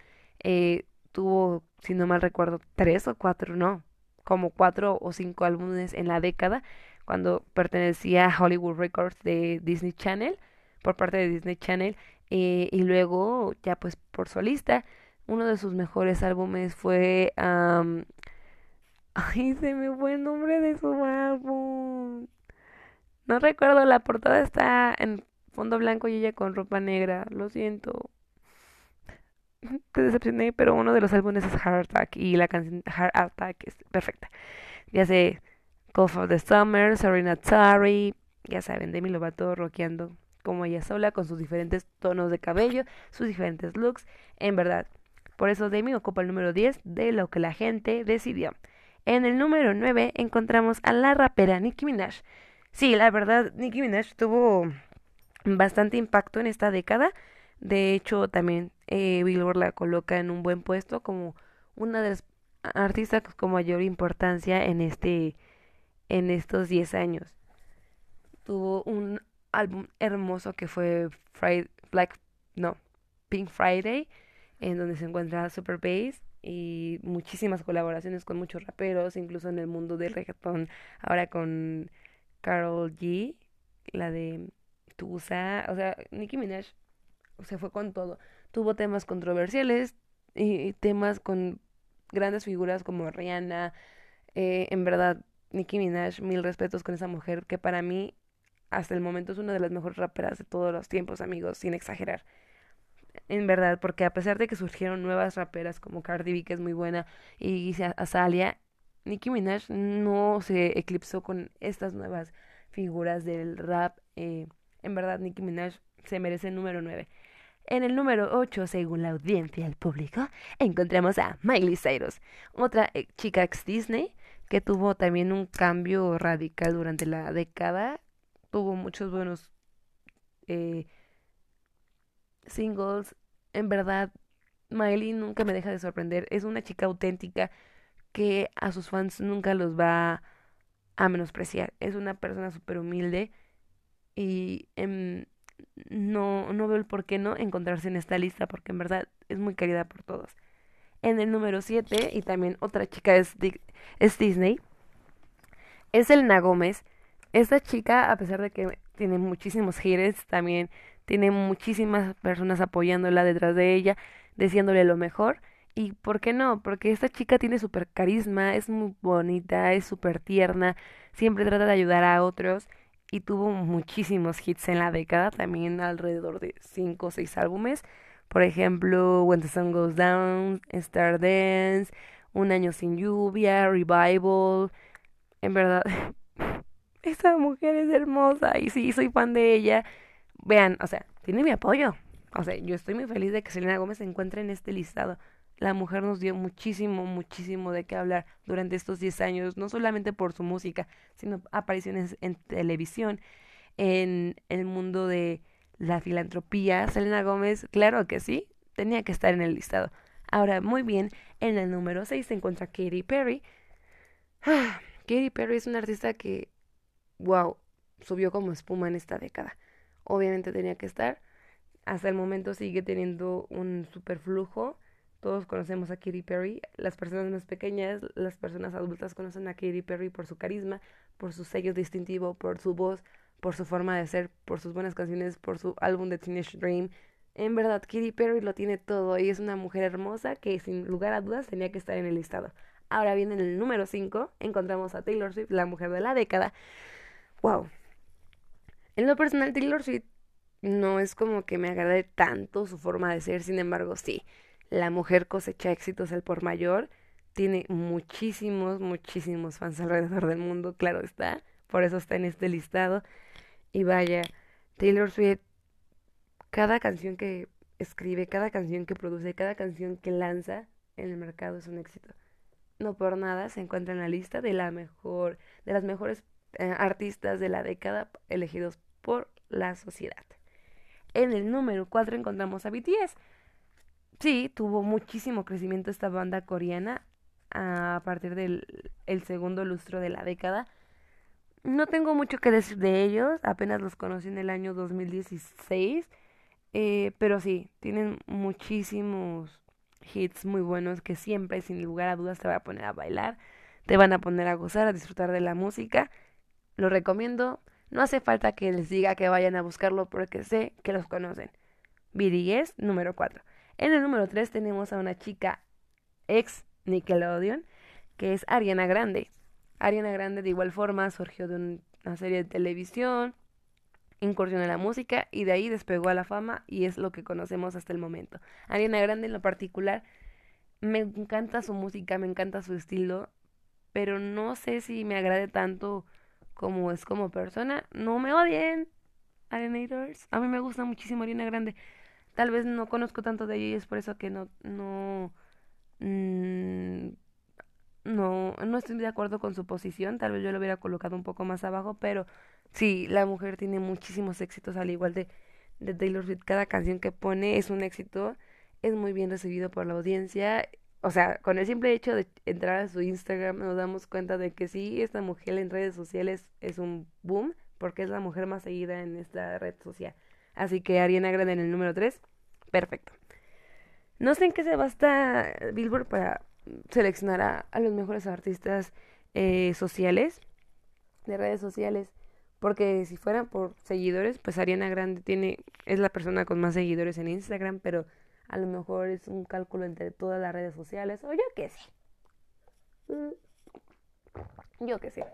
S1: eh, tuvo, si no mal recuerdo, tres o cuatro, no, como cuatro o cinco álbumes en la década, cuando pertenecía a Hollywood Records de Disney Channel, por parte de Disney Channel, eh, y luego ya pues por solista, uno de sus mejores álbumes fue Ay, se me fue el nombre de su álbum. No recuerdo, la portada está en fondo blanco y ella con ropa negra. Lo siento. Te decepcioné, pero uno de los álbumes es Heart Attack y la canción Heart Attack es perfecta. Ya sé, Cough of the Summer, Serena Tari, ya saben, Demi Lovato rockeando como ella sola con sus diferentes tonos de cabello, sus diferentes looks. En verdad, por eso Demi ocupa el número 10 de lo que la gente decidió. En el número 9 encontramos a la rapera Nicki Minaj. Sí, la verdad, Nicki Minaj tuvo bastante impacto en esta década. De hecho, también eh, Billboard la coloca en un buen puesto como una de las artistas con mayor importancia en este en estos 10 años. Tuvo un álbum hermoso que fue Black no, Pink Friday, en donde se encuentra Super Bass y muchísimas colaboraciones con muchos raperos, incluso en el mundo del reggaetón, ahora con Carol G, la de Tusa, o sea, Nicki Minaj se fue con todo. Tuvo temas controversiales y temas con grandes figuras como Rihanna, eh, en verdad, Nicki Minaj, mil respetos con esa mujer que para mí hasta el momento es una de las mejores raperas de todos los tiempos, amigos, sin exagerar en verdad, porque a pesar de que surgieron nuevas raperas como Cardi B, que es muy buena, y Azalia, Nicki Minaj no se eclipsó con estas nuevas figuras del rap. Eh, en verdad, Nicki Minaj se merece el número 9. En el número 8, según la audiencia y el público, encontramos a Miley Cyrus, otra chica ex Disney que tuvo también un cambio radical durante la década. Tuvo muchos buenos eh, singles. En verdad, Miley nunca me deja de sorprender. Es una chica auténtica que a sus fans nunca los va a menospreciar. Es una persona súper humilde y em, no, no veo el por qué no encontrarse en esta lista porque en verdad es muy querida por todos. En el número 7, y también otra chica es, Disney, es Elena Gómez. Esta chica, a pesar de que tiene muchísimos haters, también tiene muchísimas personas apoyándola detrás de ella, diciéndole lo mejor. Y ¿por qué no? Porque esta chica tiene súper carisma, es muy bonita, es súper tierna, siempre trata de ayudar a otros y tuvo muchísimos hits en la década, también alrededor de 5 o 6 álbumes. Por ejemplo, When the Sun Goes Down, Star Dance, Un Año Sin Lluvia, Revival. En verdad, esta mujer es hermosa y sí, soy fan de ella vean, o sea, tiene mi apoyo. O sea, yo estoy muy feliz de que Selena Gómez se encuentre en este listado. La mujer nos dio muchísimo, muchísimo de qué hablar durante estos 10 años, no solamente por su música, sino apariciones en televisión, en el mundo de la filantropía. Selena Gómez, claro que sí, tenía que estar en el listado. Ahora, muy bien, en el número 6 se encuentra Katy Perry. Ah, Katy Perry es una artista que, wow, subió como espuma en esta década obviamente tenía que estar. Hasta el momento sigue teniendo un superflujo. Todos conocemos a Katy Perry. Las personas más pequeñas, las personas adultas conocen a Katy Perry por su carisma, por su sello distintivo, por su voz, por su forma de ser, por sus buenas canciones, por su álbum de Teenage Dream. En verdad, Katy Perry lo tiene todo y es una mujer hermosa que sin lugar a dudas tenía que estar en el listado. Ahora bien, en el número 5 encontramos a Taylor Swift, la mujer de la década. ¡Wow! En lo personal, Taylor Swift no es como que me agrade tanto su forma de ser, sin embargo, sí, la mujer cosecha éxitos al por mayor, tiene muchísimos, muchísimos fans alrededor del mundo, claro está, por eso está en este listado. Y vaya, Taylor Swift, cada canción que escribe, cada canción que produce, cada canción que lanza en el mercado es un éxito. No por nada se encuentra en la lista de la mejor, de las mejores eh, artistas de la década elegidos por la sociedad. En el número 4 encontramos a BTS. Sí, tuvo muchísimo crecimiento esta banda coreana a partir del el segundo lustro de la década. No tengo mucho que decir de ellos, apenas los conocí en el año 2016, eh, pero sí, tienen muchísimos hits muy buenos que siempre, sin lugar a dudas, te van a poner a bailar, te van a poner a gozar, a disfrutar de la música. Lo recomiendo. No hace falta que les diga que vayan a buscarlo porque sé que los conocen. BTS número 4. En el número 3 tenemos a una chica ex Nickelodeon que es Ariana Grande. Ariana Grande de igual forma surgió de una serie de televisión, incursionó en la música y de ahí despegó a la fama y es lo que conocemos hasta el momento. Ariana Grande en lo particular me encanta su música, me encanta su estilo, pero no sé si me agrade tanto como es como persona. No me odien, Arenators. A mí me gusta muchísimo Ariana Grande. Tal vez no conozco tanto de ella y es por eso que no, no, mm, no, no estoy de acuerdo con su posición, tal vez yo lo hubiera colocado un poco más abajo, pero sí, la mujer tiene muchísimos éxitos, al igual de, de Taylor Swift. Cada canción que pone es un éxito, es muy bien recibido por la audiencia. O sea, con el simple hecho de entrar a su Instagram nos damos cuenta de que sí, esta mujer en redes sociales es un boom, porque es la mujer más seguida en esta red social. Así que Ariana Grande en el número 3, perfecto. No sé en qué se basta Billboard para seleccionar a, los mejores artistas eh, sociales, de redes sociales. Porque si fuera por seguidores, pues Ariana Grande tiene, es la persona con más seguidores en Instagram, pero a lo mejor es un cálculo entre todas las redes sociales, o yo qué sé. Mm, yo qué sé.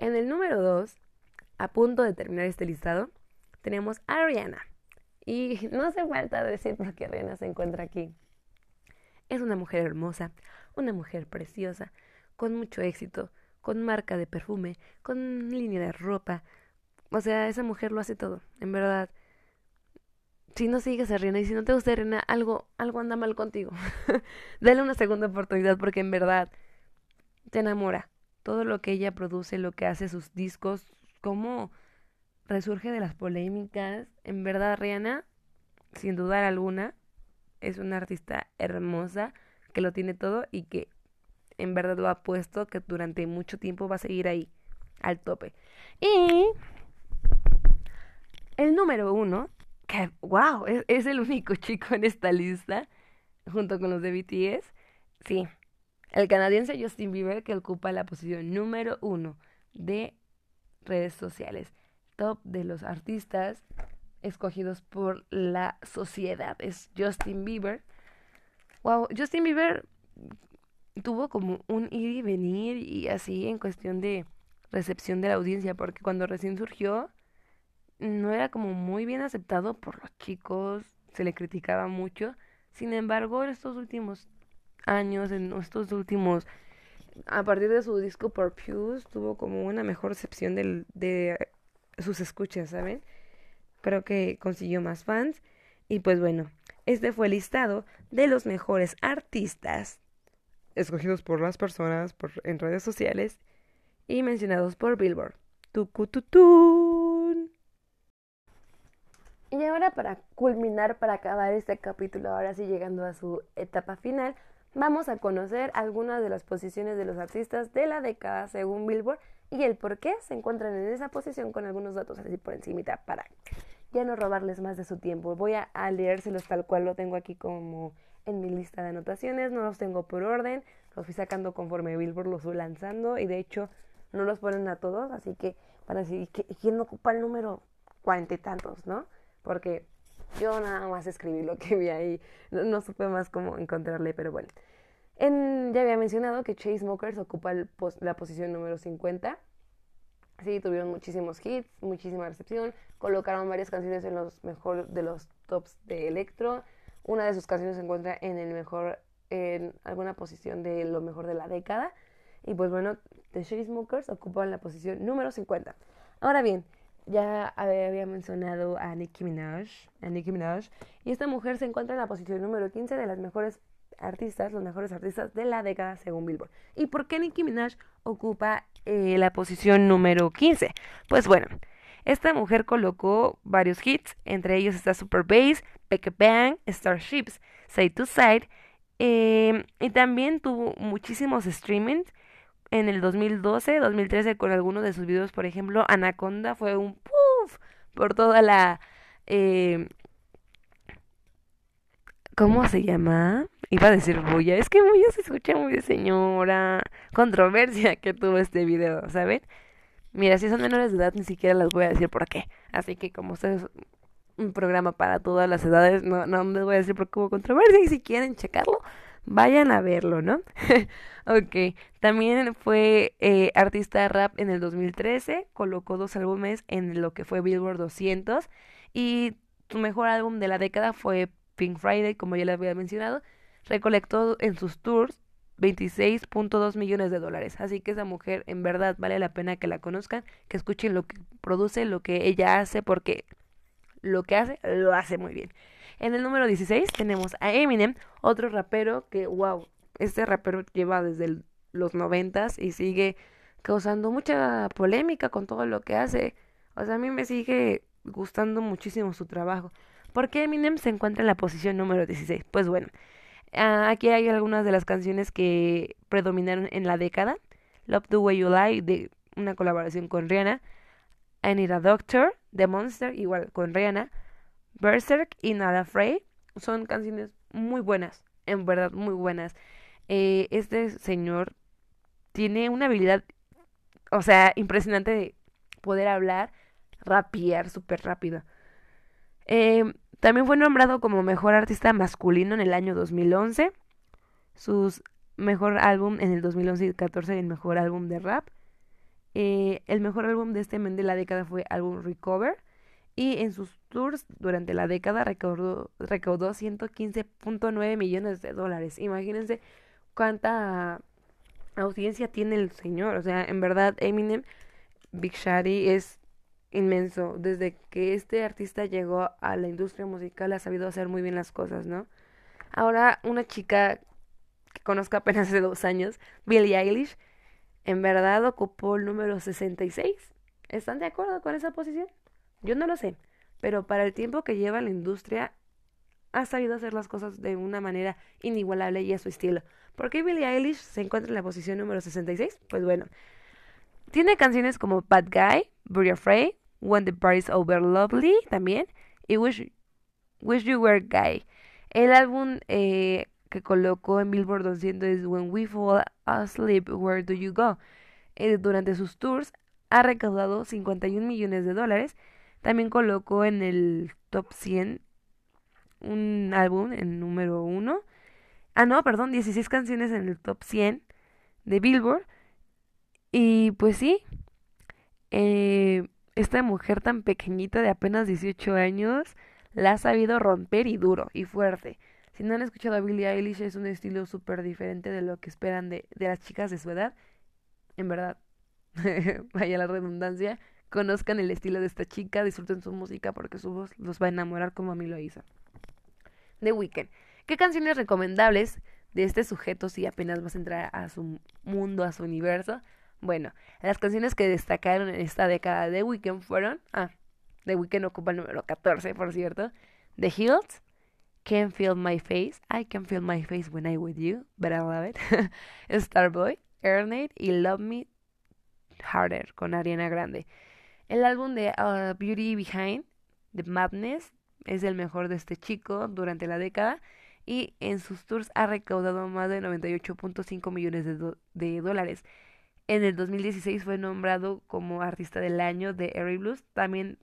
S1: En el número 2, a punto de terminar este listado, tenemos a Ariana. Y no hace falta decir por qué Ariana se encuentra aquí. Es una mujer hermosa, una mujer preciosa, con mucho éxito, con marca de perfume, con línea de ropa. O sea, esa mujer lo hace todo, en verdad. Si no sigues a Rihanna y si no te gusta Rihanna, algo, algo anda mal contigo. Dale una segunda oportunidad porque en verdad te enamora. Todo lo que ella produce, lo que hace, sus discos, cómo resurge de las polémicas. En verdad, Rihanna, sin dudar alguna, es una artista hermosa que lo tiene todo y que en verdad lo ha puesto que durante mucho tiempo va a seguir ahí, al tope. Y el número uno, que wow, es, es el único chico en esta lista, junto con los de BTS, sí, el canadiense Justin Bieber que ocupa la posición número uno de redes sociales, top de los artistas escogidos por la sociedad. Es Justin Bieber. Wow, Justin Bieber tuvo como un ir y venir y así en cuestión de recepción de la audiencia, porque cuando recién surgió no era como muy bien aceptado por los chicos, se le criticaba mucho. Sin embargo, en estos últimos años, en estos últimos a partir de su disco Purpose tuvo como una mejor recepción de sus escuchas, ¿saben? Creo que consiguió más fans. Y pues bueno, este fue el listado de los mejores artistas escogidos por las personas por, en redes sociales y mencionados por Billboard. Y ahora para culminar, para acabar este capítulo, ahora sí llegando a su etapa final, vamos a conocer algunas de las posiciones de los artistas de la década según Billboard y el por qué se encuentran en esa posición con algunos datos así por encimita para ya no robarles más de su tiempo. Voy a, leérselos tal cual lo tengo aquí como en mi lista de anotaciones, no los tengo por orden, los fui sacando conforme Billboard los fui lanzando y de hecho no los ponen a todos, así que para decir, ¿quién ocupa el número cuarenta y tantos, no? Porque yo nada más escribí lo que vi ahí, no, supe más cómo encontrarle, pero bueno. En, ya había mencionado que Chase Smokers ocupa la posición número 50 Sí, tuvieron muchísimos hits, muchísima recepción, colocaron varias canciones en los mejor de los tops de electro. Una de sus canciones se encuentra en el mejor en alguna posición de lo mejor de la década. Y pues bueno, The Smokers ocupan la posición número 50. Ahora bien, ya había mencionado a Nicki Minaj, Nicki Minaj, y esta mujer se encuentra en la posición número 15 de las mejores artistas, los mejores artistas de la década según Billboard. ¿Y por qué Nicki Minaj ocupa eh, la posición número 15? Pues bueno, esta mujer colocó varios hits, entre ellos está Super Bass, Peck Bang, Starships, Side to Side, em, y también tuvo muchísimos streamings en el 2012, 2013 con algunos de sus videos, por ejemplo, Anaconda fue un puff por toda la... Eh, ¿Cómo se llama? Iba a decir bulla. Es que bulla se escucha muy de señora. Controversia que tuvo este video, ¿saben? Mira, si son menores de edad, ni siquiera las voy a decir por qué. Así que como ustedes es un programa para todas las edades, no, no les voy a decir por qué hubo controversia. Y si quieren checarlo, vayan a verlo, ¿no? ok. También fue eh, artista rap en el 2013. Colocó dos álbumes en lo que fue Billboard 200. Y su mejor álbum de la década fue Pink Friday, como ya les había mencionado, recolectó en sus tours 26.2 millones de dólares. Así que esa mujer en verdad vale la pena que la conozcan, que escuchen lo que produce, lo que ella hace, porque lo que hace, lo hace muy bien. En el número 16 tenemos a Eminem, otro rapero que, wow, este rapero lleva desde los noventas y sigue causando mucha polémica con todo lo que hace. O sea, a mí me sigue gustando muchísimo su trabajo. ¿Por qué Eminem se encuentra en la posición número 16? Pues bueno, ah, aquí hay algunas de las canciones que predominaron en la década. Love the Way You Lie, de una colaboración con Rihanna. I Need a Doctor, The Monster, igual con Rihanna. Berserk y Not Afraid, son canciones muy buenas, en verdad muy buenas. Eh, este señor tiene una habilidad, o sea, impresionante de poder hablar, rapear súper rápido. Eh, también fue nombrado como mejor artista masculino en el año 2011. Su mejor álbum en el 2011 y 14 el mejor álbum de rap. Eh, el mejor álbum de este men de la década fue álbum Recover y en sus tours durante la década recaudó, recaudó 115.9 millones de dólares. Imagínense cuánta audiencia tiene el señor. O sea, en verdad Eminem, Big Shady es inmenso. Desde que este artista llegó a la industria musical ha sabido hacer muy bien las cosas, ¿no? Ahora una chica que conozco apenas hace dos años, Billie Eilish, en verdad ocupó el número 66. ¿Están de acuerdo con esa posición? Yo no lo sé, pero para el tiempo que lleva la industria ha sabido hacer las cosas de una manera inigualable y a su estilo. ¿Por qué Billie Eilish se encuentra en la posición número 66? Pues bueno, tiene canciones como Bad Guy, Very Afraid, When the Party's Over Lovely también y Wish, Wish You Were Guy. El álbum eh, que colocó en Billboard 200 es When We Fall Asleep, Where Do You Go? Eh, durante sus tours ha recaudado 51 millones de dólares también colocó en el top 100 un álbum en número 1. Ah, no, perdón, 16 canciones en el top 100 de Billboard. Y pues sí, eh, esta mujer tan pequeñita de apenas 18 años la ha sabido romper y duro y fuerte. Si no han escuchado a Billie Eilish, es un estilo súper diferente de lo que esperan de, de las chicas de su edad. En verdad, vaya la redundancia, conozcan el estilo de esta chica, disfruten su música porque su voz los va a enamorar como a mí lo hizo. The Weeknd. ¿Qué canciones recomendables de este sujeto si apenas vas a entrar a su mundo, a su universo? Bueno, las canciones que destacaron en esta década de The Weeknd fueron... Ah, The Weeknd ocupa el número 14, por cierto. The Hills, Can't Feel My Face, I Can Feel My Face When I'm With You, but I Love It. Starboy, Earnate y Love Me Harder con Ariana Grande. El álbum de uh, Beauty Behind, The Madness, es el mejor de este chico durante la década y en sus tours ha recaudado más de 98.5 millones de, dólares. En el 2016 fue nombrado como artista del año de Airy Blues, también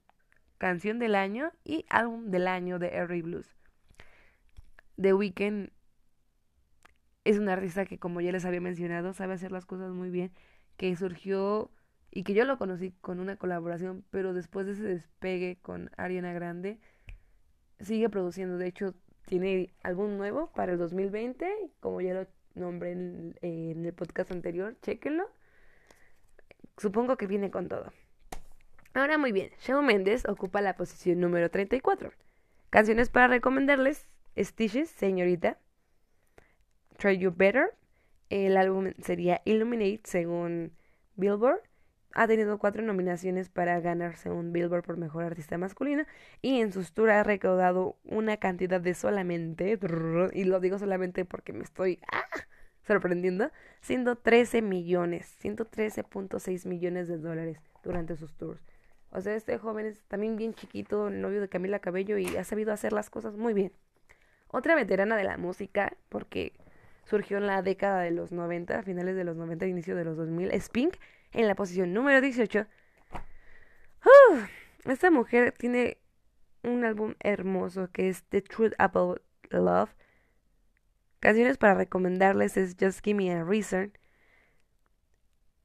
S1: canción del año y álbum del año de Airy Blues. The Weeknd es un artista que, como ya les había mencionado, sabe hacer las cosas muy bien, que surgió y que yo lo conocí con una colaboración, pero después de ese despegue con Ariana Grande, sigue produciendo. De hecho, tiene álbum nuevo para el 2020, como ya lo nombré en, el podcast anterior, chequenlo. Supongo que viene con todo. Ahora muy bien, Shawn Mendes ocupa la posición número 34. Canciones para recomendarles: Stitches, Señorita, Try You Better. El álbum sería Illuminate según Billboard ha tenido cuatro nominaciones para ganarse un Billboard por Mejor Artista Masculino y en sus tours ha recaudado una cantidad de solamente, y lo digo solamente porque me estoy ¡ah! sorprendiendo, siendo 13 millones, 113.6 millones de dólares durante sus tours. O sea, este joven es también bien chiquito, novio de Camila Cabello y ha sabido hacer las cosas muy bien. Otra veterana de la música, porque surgió en la década de los 90, finales de los 90, inicio de los 2000, es Pink en la posición número 18. esta mujer tiene un álbum hermoso que es The Truth About Love. Canciones para recomendarles es Just Give Me a Reason.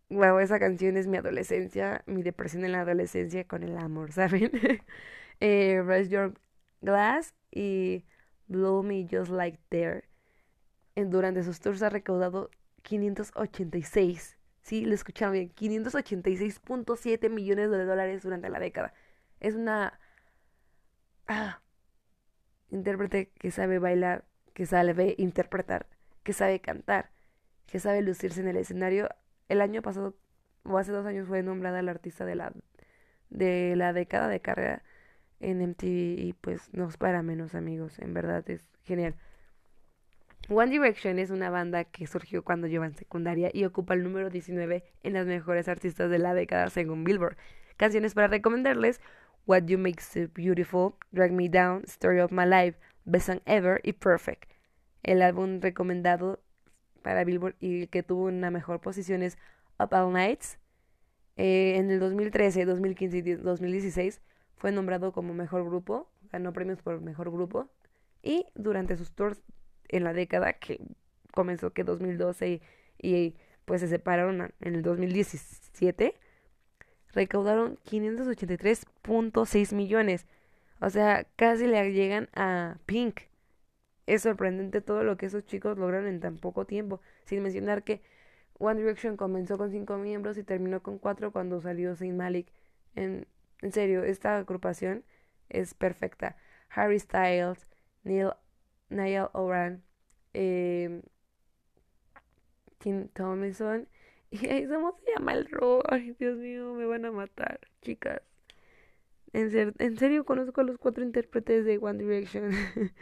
S1: Wow, esa canción es mi adolescencia, mi depresión en la adolescencia con el amor, ¿saben? eh, Raise Your Glass y Blow Me Just Like There. Durante sus tours ha recaudado 586 Sí, lo escucharon bien. 586.7 millones de dólares durante la década. Es una ah, intérprete que sabe bailar, que sabe interpretar, que sabe cantar. que sabe lucirse en el escenario. El año pasado, o hace dos años, fue nombrada la artista de la, de la década de carrera en MTV y pues no es para menos amigos, en verdad es genial. One Direction es una banda que surgió cuando yo en secundaria y ocupa el número 19 en las mejores artistas de la década según Billboard. Canciones para recomendarles What You Make So Beautiful, Drag Me Down, Story of My Life, Best Song Ever y Perfect. El álbum recomendado para Billboard y que tuvo una mejor posición es Up All Nights. Eh, en el 2013, 2015 y 2016 fue nombrado como mejor grupo, ganó premios por mejor grupo y durante sus tours en la década que comenzó que 2012 y, pues se separaron en el 2017, recaudaron 583.6 millones. O sea, casi le llegan a Pink. Es sorprendente todo lo que esos chicos lograron en tan poco tiempo, sin mencionar que One Direction comenzó con cinco miembros y terminó con cuatro cuando salió Saint Malik. En, en serio, esta agrupación es perfecta. Harry Styles, Neil Niall Oran, eh, Tim Tomlinson. Y ahí ¿cómo se llama el robo? Ay, Dios mío, me van a matar, chicas. En, en serio, conozco a los cuatro intérpretes de One Direction.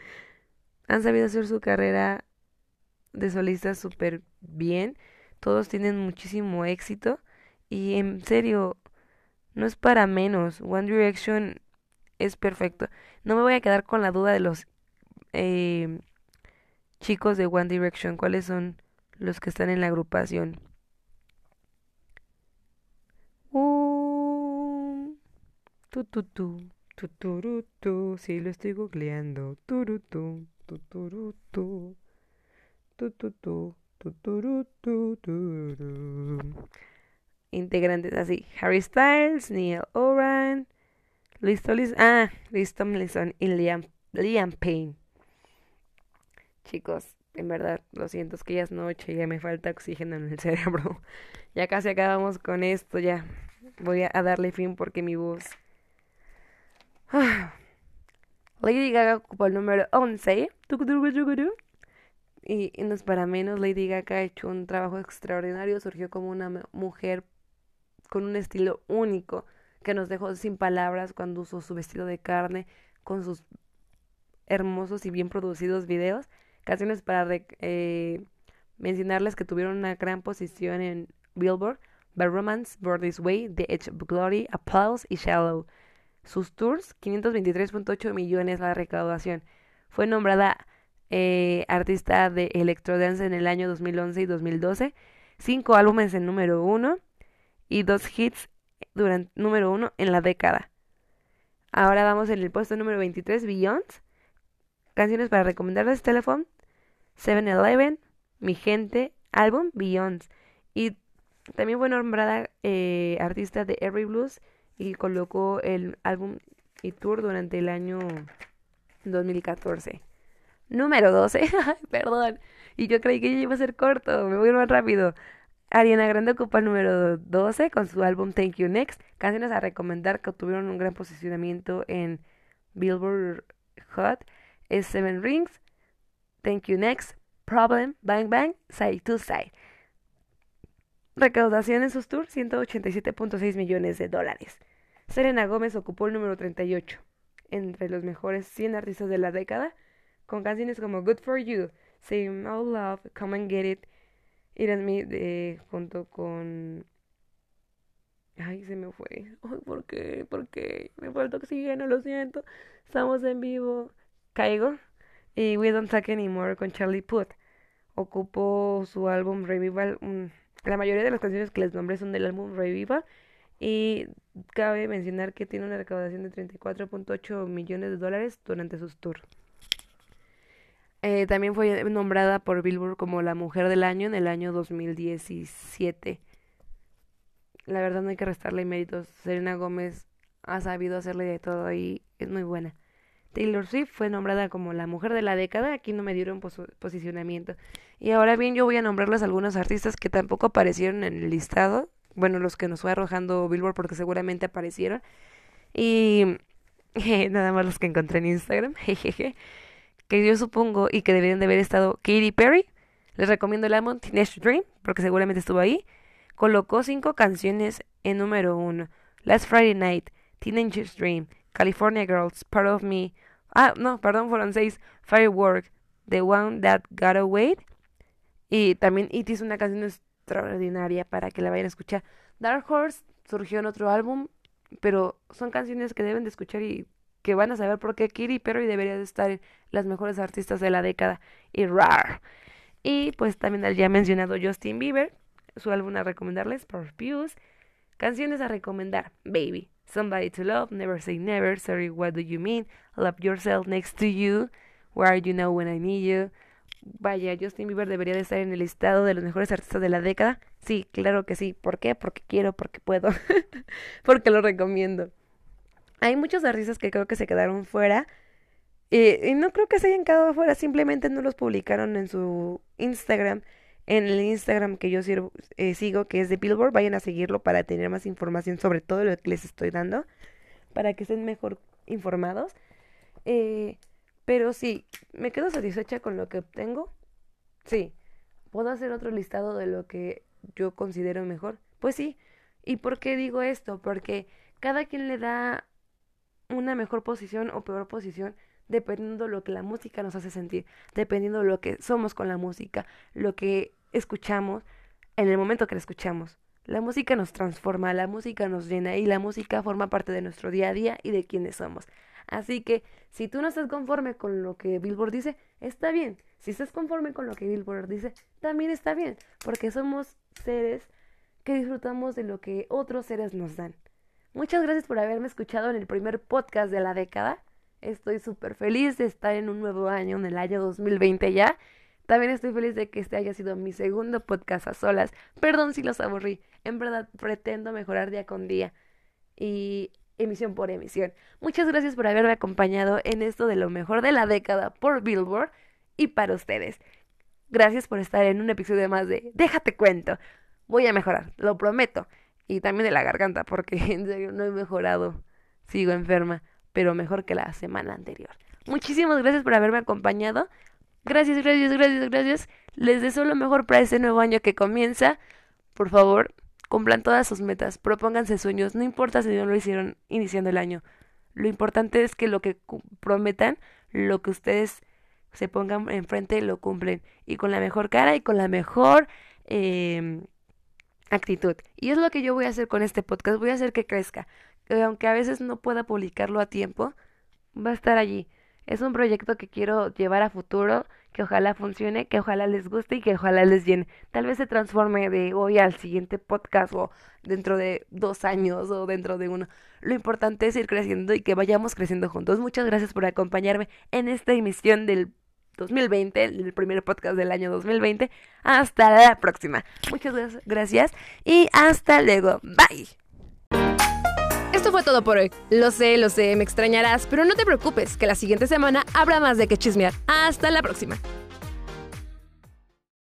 S1: Han sabido hacer su carrera de solista súper bien. Todos tienen muchísimo éxito. Y en serio, no es para menos. One Direction es perfecto. No me voy a quedar con la duda de los eh, chicos de One Direction, cuáles son los que están en la agrupación. Uh, tu, tu, tu, tu, tu, tu, sí, lo estoy googleando. Tu, tu, tu, tu, tu, tu, tu, tu, Integrantes así: Harry Styles, Neil Oran, Liz Tomlinson, ah, Liz Tomlinson y Liam, Liam Payne. Chicos, en verdad, lo siento, es que ya es noche, ya me falta oxígeno en el cerebro. ya casi acabamos con esto, ya. Voy a darle fin porque mi voz... Lady Gaga ocupa el número 11. Y, y no es para menos, Lady Gaga ha hecho un trabajo extraordinario, surgió como una mujer con un estilo único que nos dejó sin palabras cuando usó su vestido de carne con sus hermosos y bien producidos videos canciones para eh, mencionarles que tuvieron una gran posición en Billboard, By Romance, Born Way, The Edge of Glory, Applause y Shallow. Sus tours, 523.8 millones la recaudación. Fue nombrada eh, artista de electrodance en el año 2011 y 2012, cinco álbumes en número uno y dos hits durante número uno en la década. Ahora vamos en el puesto número 23, Beyond. Canciones para recomendarles, Telephone, 7-Eleven, Mi Gente, álbum Beyond. Y también fue nombrada eh, artista de Every Blues y colocó el álbum y tour durante el año 2014. Número 12, perdón. Y yo creí que iba a ser corto, me voy más rápido. Ariana Grande ocupa el número 12 con su álbum Thank You Next. Canciones a recomendar que obtuvieron un gran posicionamiento en Billboard Hot es Seven Rings, Thank You Next, Problem, Bang Bang, Side to Side. Recaudación en sus tours, 187.6 millones de dólares. Serena Gómez ocupó el número 38 entre los mejores 100 artistas de la década, con canciones como Good For You, Say No Love, Come and Get It, It and Me, junto con... Ay, se me fue. Ay, ¿por qué? ¿Por qué? Me falta oxígeno, lo siento. Estamos en vivo. Caigo y We Don't Talk Anymore con Charlie Puth. Ocupó su álbum Revival. la mayoría de las canciones que les nombré son del álbum Revival. Y cabe mencionar que tiene una recaudación de 34.8 millones de dólares durante sus tours. Eh, también fue nombrada por Billboard como la mujer del año en el año 2017. La verdad no hay que restarle méritos. Serena Gómez ha sabido hacerle de todo y es muy buena. Taylor Swift fue nombrada como la mujer de la década, aquí no me dieron posicionamiento. Y ahora bien, yo voy a nombrarles algunos artistas que tampoco aparecieron en el listado, bueno, los que nos fue arrojando Billboard porque seguramente aparecieron. Y nada más los que encontré en Instagram, jejeje, que yo supongo y que deberían de haber estado Katy Perry, Les recomiendo el álbum Teenage Dream, porque seguramente estuvo ahí. Colocó cinco canciones en número uno. Last Friday Night, Teenage Dream, California Girls, Part of Me. Ah, no, perdón, fueron seis. Firework, The One That Got Away. Y también It is una canción extraordinaria para que la vayan a escuchar. Dark Horse surgió en otro álbum, pero son canciones que deben de escuchar y que van a saber por qué Katy Perry debería de estar en las mejores artistas de la década. Y rar. Y pues también al ya mencionado Justin Bieber, su álbum a recomendarles, Purpose. Canciones a recomendar, Baby, Somebody to Love, Never Say Never, Sorry What Do You Mean, Love Yourself Next to You, Where Are You Now When I Need You. Vaya, Justin Bieber debería de estar en el listado de los mejores artistas de la década. Sí, claro que sí. ¿Por qué? Porque quiero, porque puedo, porque lo recomiendo. Hay muchos artistas que creo que se quedaron fuera. y no creo que se hayan quedado fuera, simplemente no los publicaron en su Instagram. En el Instagram que yo eh, sigo, que es de Billboard, vayan a seguirlo para tener más información sobre todo lo que les estoy dando, para que estén mejor informados. Eh, pero sí, me quedo satisfecha con lo que obtengo. Sí, puedo hacer otro listado de lo que yo considero mejor. Pues sí. ¿Y por qué digo esto? Porque cada quien le da una mejor posición o peor posición dependiendo de lo que la música nos hace sentir, dependiendo de lo que somos con la música, lo que escuchamos en el momento que la escuchamos. La música nos transforma, la música nos llena y la música forma parte de nuestro día a día y de quienes somos. Así que si tú no estás conforme con lo que Billboard dice, está bien. Si estás conforme con lo que Billboard dice, también está bien, porque somos seres que disfrutamos de lo que otros seres nos dan. Muchas gracias por haberme escuchado en el primer podcast de la década. Estoy súper feliz de estar en un nuevo año, en el año 2020 ya. También estoy feliz de que este haya sido mi segundo podcast a solas. Perdón si los aburrí. En verdad pretendo mejorar día con día. Y emisión por emisión. Muchas gracias por haberme acompañado en esto de lo mejor de la década por Billboard y para ustedes. Gracias por estar en un episodio más de Déjate cuento. Voy a mejorar, lo prometo. Y también de la garganta, porque en serio no he mejorado. Sigo enferma, pero mejor que la semana anterior. Muchísimas gracias por haberme acompañado. Gracias, gracias, gracias, gracias. Les deseo lo mejor para este nuevo año que comienza. Por favor, cumplan todas sus metas, propónganse sueños, no importa si no lo hicieron iniciando el año. Lo importante es que lo que prometan, lo que ustedes se pongan enfrente, lo cumplen. Y con la mejor cara y con la mejor eh, actitud. Y es lo que yo voy a hacer con este podcast. Voy a hacer que crezca. Que aunque a veces no pueda publicarlo a tiempo, va a estar allí. Es un proyecto que quiero llevar a futuro, que ojalá funcione, que ojalá les guste y que ojalá les llene. Tal vez se transforme de hoy al siguiente podcast o dentro de dos años o dentro de uno. Lo importante es ir creciendo y que vayamos creciendo juntos. Muchas gracias por acompañarme en esta emisión del 2020, el primer podcast del año 2020. Hasta la próxima. Muchas gracias y hasta luego. Bye.
S2: Fue todo por hoy. Lo sé, lo sé, me extrañarás, pero no te preocupes, que la siguiente semana habrá más de que chismear. Hasta la próxima.